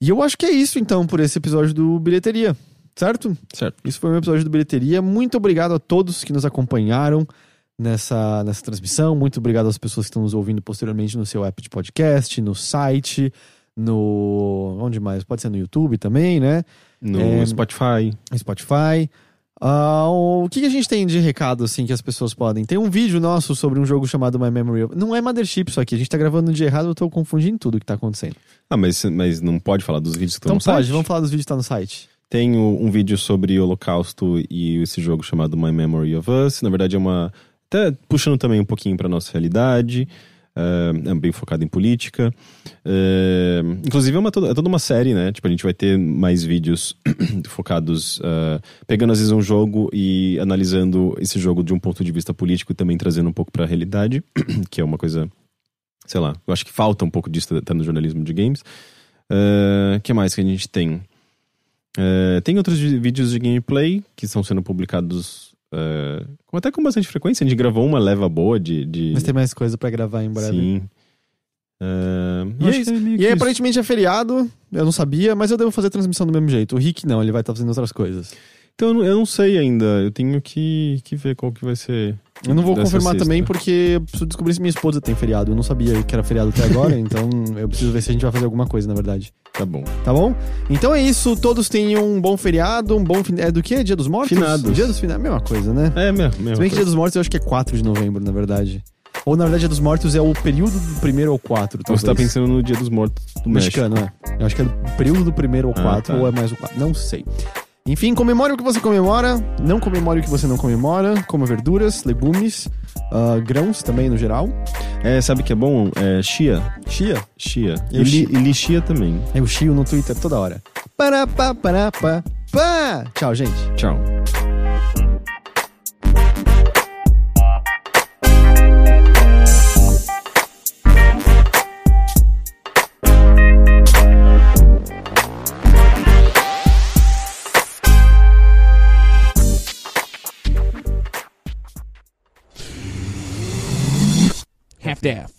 E eu acho que é isso então por esse episódio do Bilheteria, certo? Certo. Isso foi o episódio do Bilheteria. Muito obrigado a todos que nos acompanharam nessa, nessa transmissão. Muito obrigado às pessoas que estão nos ouvindo posteriormente no seu app de podcast, no site, no. Onde mais? Pode ser no YouTube também, né? No É, Spotify. Spotify. Ah, o que, que a gente tem de recado, assim, que as pessoas podem? Tem um vídeo nosso sobre um jogo chamado My Memory of... Não é Mothership isso aqui, a gente tá gravando dia errado, eu tô confundindo tudo que tá acontecendo. Ah, mas, mas não pode falar dos vídeos que estão Então no pode, site? vamos falar dos vídeos que tá no site. Tem um vídeo sobre o Holocausto e esse jogo chamado My Memory of Us. Na verdade, é uma. Até puxando também um pouquinho para nossa realidade. É, é bem focado em política. É, inclusive, é, uma, é toda uma série, né? Tipo, a gente vai ter mais vídeos focados. é, pegando às vezes um jogo e analisando esse jogo de um ponto de vista político e também trazendo um pouco para a realidade, que é uma coisa. Sei lá, eu acho que falta um pouco disso até no jornalismo de games. O que mais que a gente tem? Tem outros vídeos de gameplay que estão sendo publicados com- até com bastante frequência. A gente gravou uma leva boa de. de... Mas tem mais coisa pra gravar em breve. Sim. É, E é meio E aí, aparentemente é feriado, eu não sabia, mas eu devo fazer transmissão do mesmo jeito. O Rick não, ele vai estar fazendo outras coisas. Então eu não, eu não sei ainda. Eu tenho que, que ver qual que vai ser. Eu não vou confirmar sexta. também porque eu preciso descobrir se minha esposa tem feriado. Eu não sabia que era feriado até agora, então eu preciso ver se a gente vai fazer alguma coisa, na verdade. Tá bom. Tá bom? Então é isso. Todos tenham um bom feriado, um bom. Fin... É do que? Dia dos Mortos? Finados. Dia dos Finados. Mesma coisa, né? É mesmo. Se bem que Dia dos Mortos eu acho que é 4 de novembro, na verdade. Ou na verdade, Dia dos Mortos é o período do primeiro ao 4. Ou você tá pensando no Dia dos Mortos do México. Mexicano, é. Eu acho que é do período do primeiro ao Ah, 4, tá. ou é mais o 4. Não sei. Enfim, comemore o que você comemora, não comemore o que você não comemora, coma verduras, legumes, ah, grãos também no geral. É, sabe o que é bom? É chia. Chia. Chia. Eu E, li, e lixia também. Eu chio no Twitter toda hora. Pará, pá, pará, pá, pá. Tchau, gente. Tchau. Daff Daff.